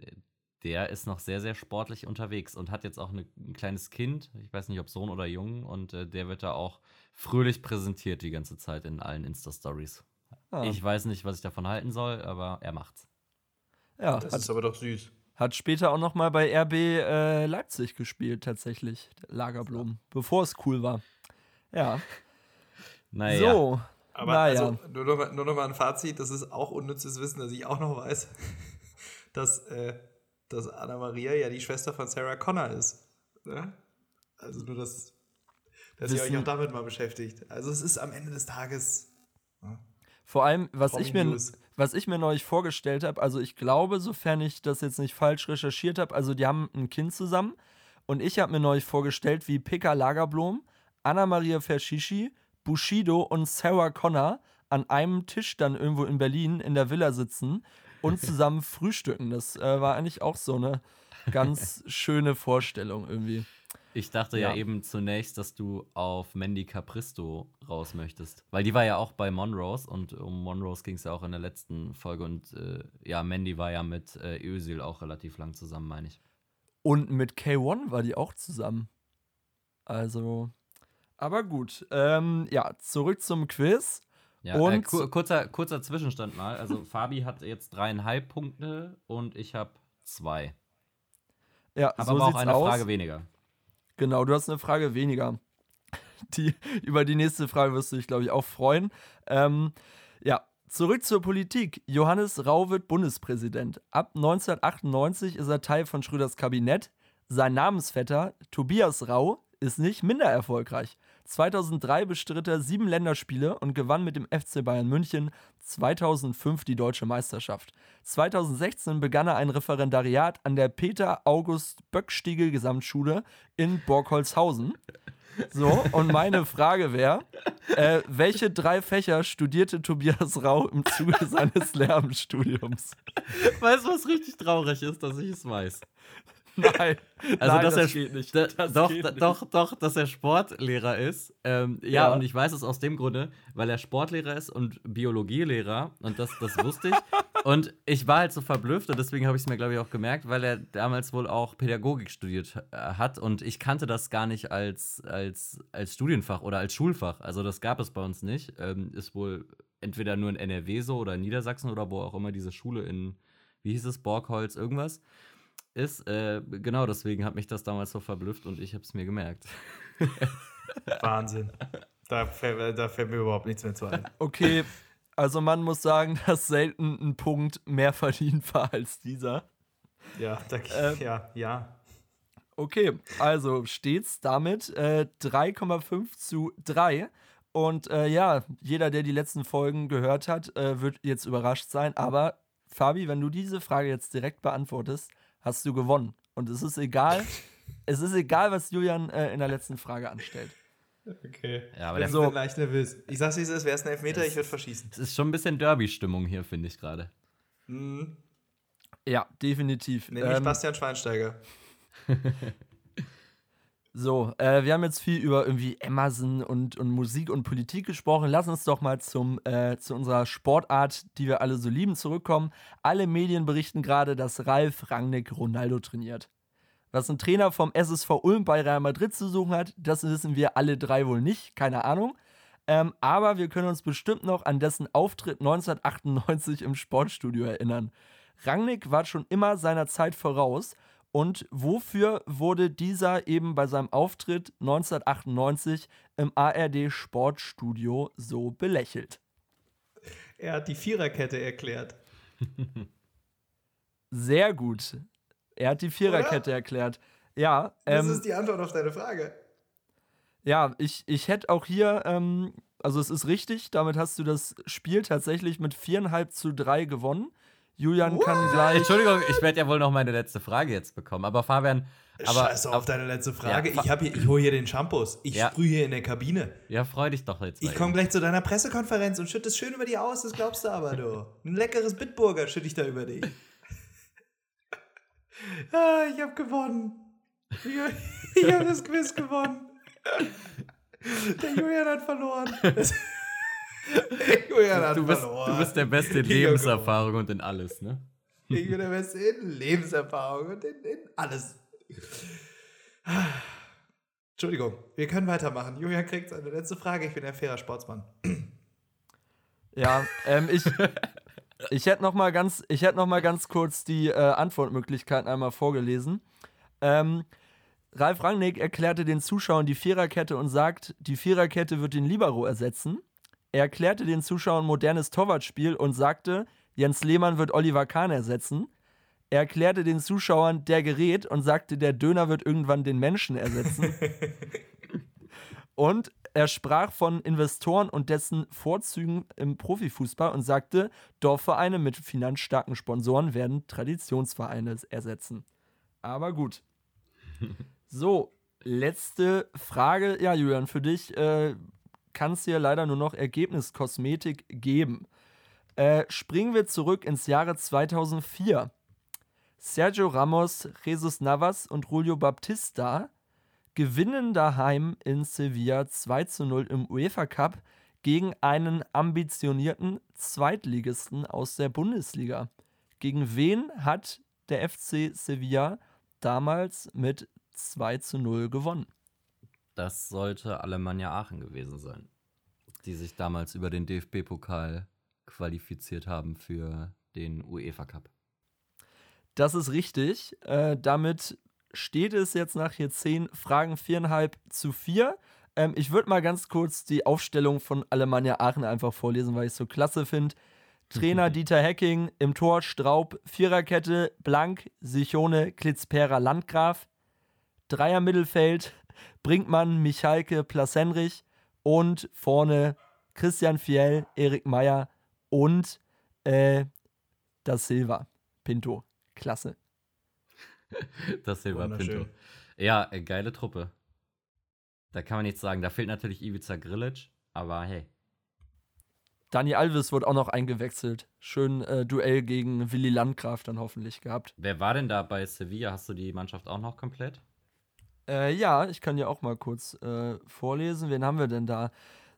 der ist noch sehr, sehr sportlich unterwegs und hat jetzt auch eine, ein kleines Kind, ich weiß nicht, ob Sohn oder Jung, und äh, der wird da auch fröhlich präsentiert die ganze Zeit in allen Insta-Stories. Ah. Ich weiß nicht, was ich davon halten soll, aber er macht's. Ja, das hat, ist aber doch süß. Hat später auch noch mal bei RB äh, Leipzig gespielt, tatsächlich, Lagerblom, bevor es cool war. Ja. Naja. So, aber naja. also, nur, noch mal, nur noch mal ein Fazit, das ist auch unnützes Wissen, dass ich auch noch weiß, (laughs) dass, äh, dass Anna Maria ja die Schwester von Sarah Connor ist. Ja? Also nur, dass, dass ihr euch auch damit mal beschäftigt. Also es ist am Ende des Tages. Ja, Vor allem, was ich, mir, was ich mir neulich vorgestellt habe, also ich glaube, sofern ich das jetzt nicht falsch recherchiert habe, also die haben ein Kind zusammen und ich habe mir neulich vorgestellt, wie Pekka Lagerblom, Anna Maria Verschischi Bushido und Sarah Connor an einem Tisch dann irgendwo in Berlin in der Villa sitzen und (laughs) zusammen frühstücken. Das äh, war eigentlich auch so eine ganz (laughs) schöne Vorstellung irgendwie. Ich dachte ja. ja. eben zunächst, dass du auf Mandy Capristo raus möchtest. Weil die war ja auch bei Monrose und um Monrose ging es ja auch in der letzten Folge. Und äh, ja, Mandy war ja mit äh, Özil auch relativ lang zusammen, meine ich. Und mit K1 war die auch zusammen. Also, aber gut. Ähm, ja, zurück zum Quiz. Ja, und äh, kur kurzer, kurzer Zwischenstand mal. Also Fabi hat jetzt dreieinhalb Punkte und ich habe zwei. Ja, aber, so aber auch eine aus. Frage weniger. Genau, du hast eine Frage weniger. Die, über die nächste Frage wirst du dich, glaube ich, auch freuen. Ähm, ja, zurück zur Politik. Johannes Rau wird Bundespräsident. Ab 1998 ist er Teil von Schröders Kabinett. Sein Namensvetter, Tobias Rau, ist nicht minder erfolgreich. 2003 bestritt er sieben Länderspiele und gewann mit dem FC Bayern München 2005 die deutsche Meisterschaft. 2016 begann er ein Referendariat an der Peter-August-Böckstiegel Gesamtschule in Borgholzhausen. So, und meine (laughs) Frage wäre, äh, welche drei Fächer studierte Tobias Rau im Zuge seines Lehramtsstudiums? Weißt du, was richtig traurig ist, dass ich es weiß? (laughs) Nein. Also, Nein, dass das er, geht nicht. Das doch, geht nicht. doch, doch, dass er Sportlehrer ist. Ähm, ja, ja, und ich weiß es aus dem Grunde, weil er Sportlehrer ist und Biologielehrer. Und das, das wusste ich. (laughs) und ich war halt so verblüfft und deswegen habe ich es mir, glaube ich, auch gemerkt, weil er damals wohl auch Pädagogik studiert äh, hat. Und ich kannte das gar nicht als, als, als Studienfach oder als Schulfach. Also, das gab es bei uns nicht. Ähm, ist wohl entweder nur in NRW so oder in Niedersachsen oder wo auch immer diese Schule in, wie hieß es, Borgholz, irgendwas ist. Äh, genau deswegen hat mich das damals so verblüfft und ich habe es mir gemerkt. (laughs) Wahnsinn. Da fällt, da fällt, mir überhaupt nichts mehr zu ein. (laughs) Okay, also man muss sagen, dass selten ein Punkt mehr verdient war als dieser. Ja, da, äh, (laughs) ja, ja. Okay, also steht's damit äh, 3,5 zu 3. Und äh, ja, jeder, der die letzten Folgen gehört hat, äh, wird jetzt überrascht sein. Aber Fabi, wenn du diese Frage jetzt direkt beantwortest, hast du gewonnen. Und es ist egal, es ist egal, was Julian äh, in der letzten Frage anstellt. Okay. Ja, aber ich der bin so- leicht nervös. Ich sag's, wie es ist. Wäre es ein Elfmeter, ich würde verschießen. Es ist schon ein bisschen Derby-Stimmung hier, finde ich gerade. Mhm. Ja, definitiv. Nenn mich Ähm, Bastian Schweinsteiger. (laughs) So, äh, wir haben jetzt viel über irgendwie Amazon und, und Musik und Politik gesprochen. Lass uns doch mal zum, äh, zu unserer Sportart, die wir alle so lieben, zurückkommen. Alle Medien berichten gerade, dass Ralf Rangnick Ronaldo trainiert. Was ein Trainer vom SSV Ulm bei Real Madrid zu suchen hat, das wissen wir alle drei wohl nicht, keine Ahnung. Ähm, aber wir können uns bestimmt noch an dessen Auftritt 1998 im Sportstudio erinnern. Rangnick war schon immer seiner Zeit voraus und wofür wurde dieser eben bei seinem Auftritt 1998 im ARD Sportstudio so belächelt? Er hat die Viererkette erklärt. Sehr gut. Er hat die Viererkette erklärt. Ja, Das ähm, ist die Antwort auf deine Frage. ja ich, ich hätte auch hier, ähm, also es ist richtig, damit hast du das Spiel tatsächlich mit viereinhalb zu drei gewonnen. Julian kann gleich. Entschuldigung, ich werde ja wohl noch meine letzte Frage jetzt bekommen. Aber Fabian, aber, Scheiß auf deine letzte Frage. Ja, ich hab hier, ich hole hier den Shampoos. Ich Ja. sprühe hier in der Kabine. ja, freu dich doch jetzt. Ich komme gleich zu deiner Pressekonferenz und schütte es schön über dich aus, das glaubst du aber, du. Ein leckeres Bitburger schütte ich da über dich. (laughs) ah, ich hab gewonnen. Ich, ich habe das Quiz gewonnen. Der Julian hat verloren. Das- (laughs) Julian hat Du bist, verloren. du bist der Beste in Lebenserfahrung und in alles, ne? Ich bin der Beste in Lebenserfahrung und in, in alles. Entschuldigung, wir können weitermachen. Julian kriegt seine letzte Frage. Ich bin ein fairer Sportsmann. Ja, ähm, ich, ich hätte noch, mal ganz- ich hätt noch mal ganz kurz die äh, Antwortmöglichkeiten einmal vorgelesen. Ähm, Ralf Rangnick erklärte den Zuschauern die Viererkette und sagt, die Viererkette wird den Libero ersetzen. Er erklärte den Zuschauern modernes Torwartspiel und sagte, Jens Lehmann wird Oliver Kahn ersetzen. Er erklärte den Zuschauern der Gerät und sagte, der Döner wird irgendwann den Menschen ersetzen. (laughs) Und er sprach von Investoren und dessen Vorzügen im Profifußball und sagte, Dorfvereine mit finanzstarken Sponsoren werden Traditionsvereine ersetzen. Aber gut. (laughs) So, letzte Frage. Ja, Julian, für dich äh, kann es hier leider nur noch Ergebniskosmetik geben. Äh, springen wir zurück ins Jahre 2004. Sergio Ramos, Jesus Navas und Julio Baptista gewinnen daheim in Sevilla 2 zu 0 im UEFA Cup gegen einen ambitionierten Zweitligisten aus der Bundesliga. Gegen wen hat der FC Sevilla damals mit 2 zu 0 gewonnen? Das sollte Alemannia Aachen gewesen sein, die sich damals über den DFB-Pokal qualifiziert haben für den UEFA Cup. Das ist richtig. Äh, damit steht es jetzt nach hier 10 Fragen 4,5 zu 4. Ähm, ich würde mal ganz kurz die Aufstellung von Alemannia Aachen einfach vorlesen, weil ich es so klasse finde. (laughs) Trainer Dieter Hecking, im Tor Straub, Viererkette, Blank, Sichone, Klitzpera, Landgraf, Dreier Mittelfeld, Brinkmann, Michalke, Plasenrich und vorne Christian Fiel, Erik Meyer und äh, Da Silva, Pinto. Klasse. (laughs) Das Silva. Pinto. Ja, äh, geile Truppe. Da kann man nichts sagen. Da fehlt natürlich Ivica Grilic, aber hey. Dani Alves wird auch noch eingewechselt. Schön äh, Duell gegen Willi Landgraf dann hoffentlich gehabt. Wer war denn da bei Sevilla? Hast du die Mannschaft auch noch komplett? Äh, ja, ich kann ja auch mal kurz äh, vorlesen. Wen haben wir denn da?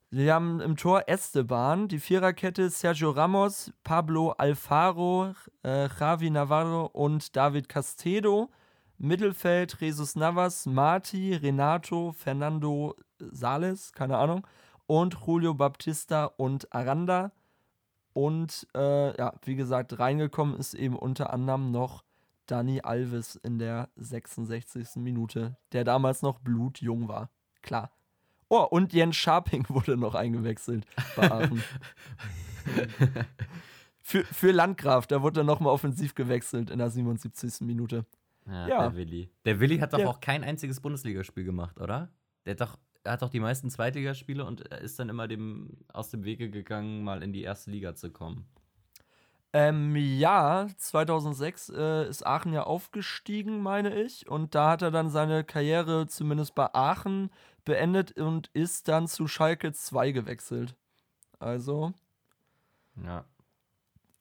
Wir haben im Tor Esteban, die Viererkette Sergio Ramos, Pablo Alfaro, äh, Javi Navarro und David Castedo. Mittelfeld Jesus Navas, Marti, Renato, Fernando Sales, keine Ahnung, und Julio Baptista und Aranda. Und äh, ja, wie gesagt, reingekommen ist eben unter anderem noch Dani Alves in der 66. Minute, der damals noch blutjung war. Klar. Oh, und Jens Scharping (laughs) wurde noch eingewechselt bei Aachen. (laughs) für, für Landgraf, da wurde er nochmal offensiv gewechselt in der 77. Minute. Ja, Ja. der Willi. Der Willi hat doch Ja. auch kein einziges Bundesligaspiel gemacht, oder? Der hat doch, er hat doch die meisten Zweitligaspiele und er ist dann immer dem aus dem Wege gegangen, mal in die erste Liga zu kommen. Ähm, ja, 2006 äh, ist Aachen ja aufgestiegen, meine ich. Und da hat er dann seine Karriere zumindest bei Aachen beendet und ist dann zu Schalke 2 gewechselt. Also. Ja.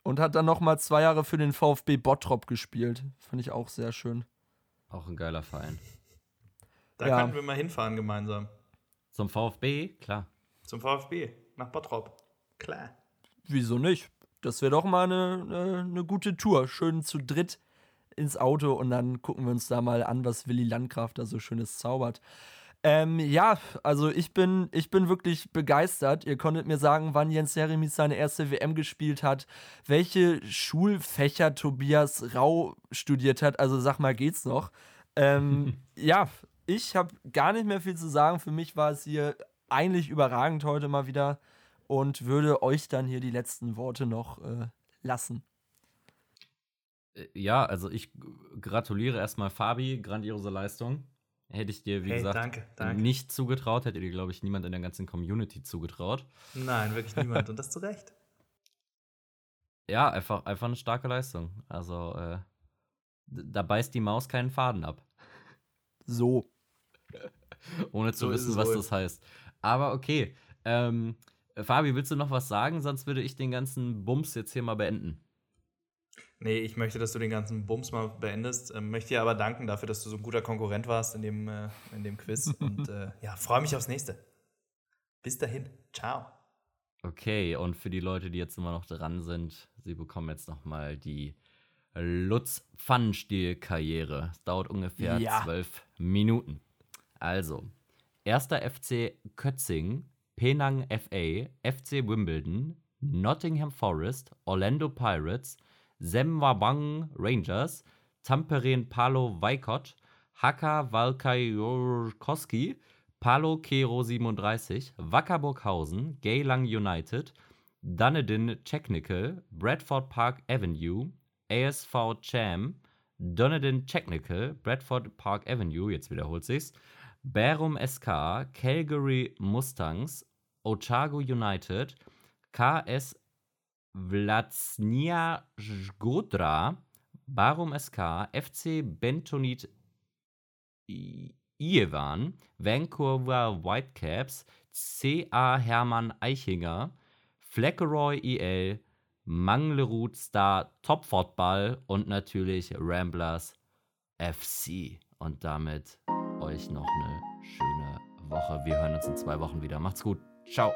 Und hat dann nochmal zwei Jahre für den VfB Bottrop gespielt. Fand ich auch sehr schön. Auch ein geiler Verein. Da Ja. könnten wir mal hinfahren gemeinsam. Zum VfB, klar. Zum VfB, nach Bottrop. Klar. Wieso nicht? Das wäre doch mal eine, eine, eine gute Tour. Schön zu dritt ins Auto und dann gucken wir uns da mal an, was Willy Landgraf da so Schönes zaubert. Ähm, ja, also ich bin, ich bin wirklich begeistert. Ihr konntet mir sagen, wann Jens Jeremies seine erste WM gespielt hat, welche Schulfächer Tobias Rau studiert hat. Also sag mal, geht's noch? Ähm, (laughs) ja, ich habe gar nicht mehr viel zu sagen. Für mich war es hier eigentlich überragend heute mal wieder und würde euch dann hier die letzten Worte noch äh, lassen. Äh, Ja, also ich gratuliere erstmal Fabi, grandiose Leistung. Hätte ich dir, wie Hey, gesagt, danke, danke. nicht zugetraut, hätte dir, glaube ich, niemand in der ganzen Community zugetraut. Nein, wirklich niemand. Und das zu Recht. (laughs) Ja, einfach, einfach eine starke Leistung. Also, äh, da beißt die Maus keinen Faden ab. So. (laughs) Ohne zu So wissen, was wohl. das heißt. Aber okay. Ähm, Fabi, willst du noch was sagen? Sonst würde ich den ganzen Bums jetzt hier mal beenden. Nee, ich möchte, dass du den ganzen Bums mal beendest. Ähm, möchte dir aber danken dafür, dass du so ein guter Konkurrent warst in dem, äh, in dem Quiz. (laughs) Und äh, ja, freue mich aufs nächste. Bis dahin. Ciao. Okay, und für die Leute, die jetzt immer noch dran sind, sie bekommen jetzt noch mal die Lutz Pfannenstiel-Karriere. Es dauert ungefähr Ja. zwölf Minuten. Also, erster FC Kötzing, Penang FA, FC Wimbledon, Nottingham Forest, Orlando Pirates, Semwabang Rangers, Tamperen Palo Vaikot, Haka Valkajorkoski, Palo Kero 37, Wacker Burghausen, Geylang United, Dunedin Technical, Bradford Park Avenue, ASV Cham, Dunedin Technical, Bradford Park Avenue, jetzt wiederholt sich's, Bærum SK, Calgary Mustangs, Otago United, KS Vlatsnia Zgodra, Barum SK, FC Bentonit I- Jerewan, Vancouver Whitecaps, CA Hermann Eichinger, Fleckeroy IL, Manglerud Star Topfordball und natürlich Ramblers FC. Und damit euch noch eine schöne Woche. Wir hören uns in zwei Wochen wieder. Macht's gut. Ciao.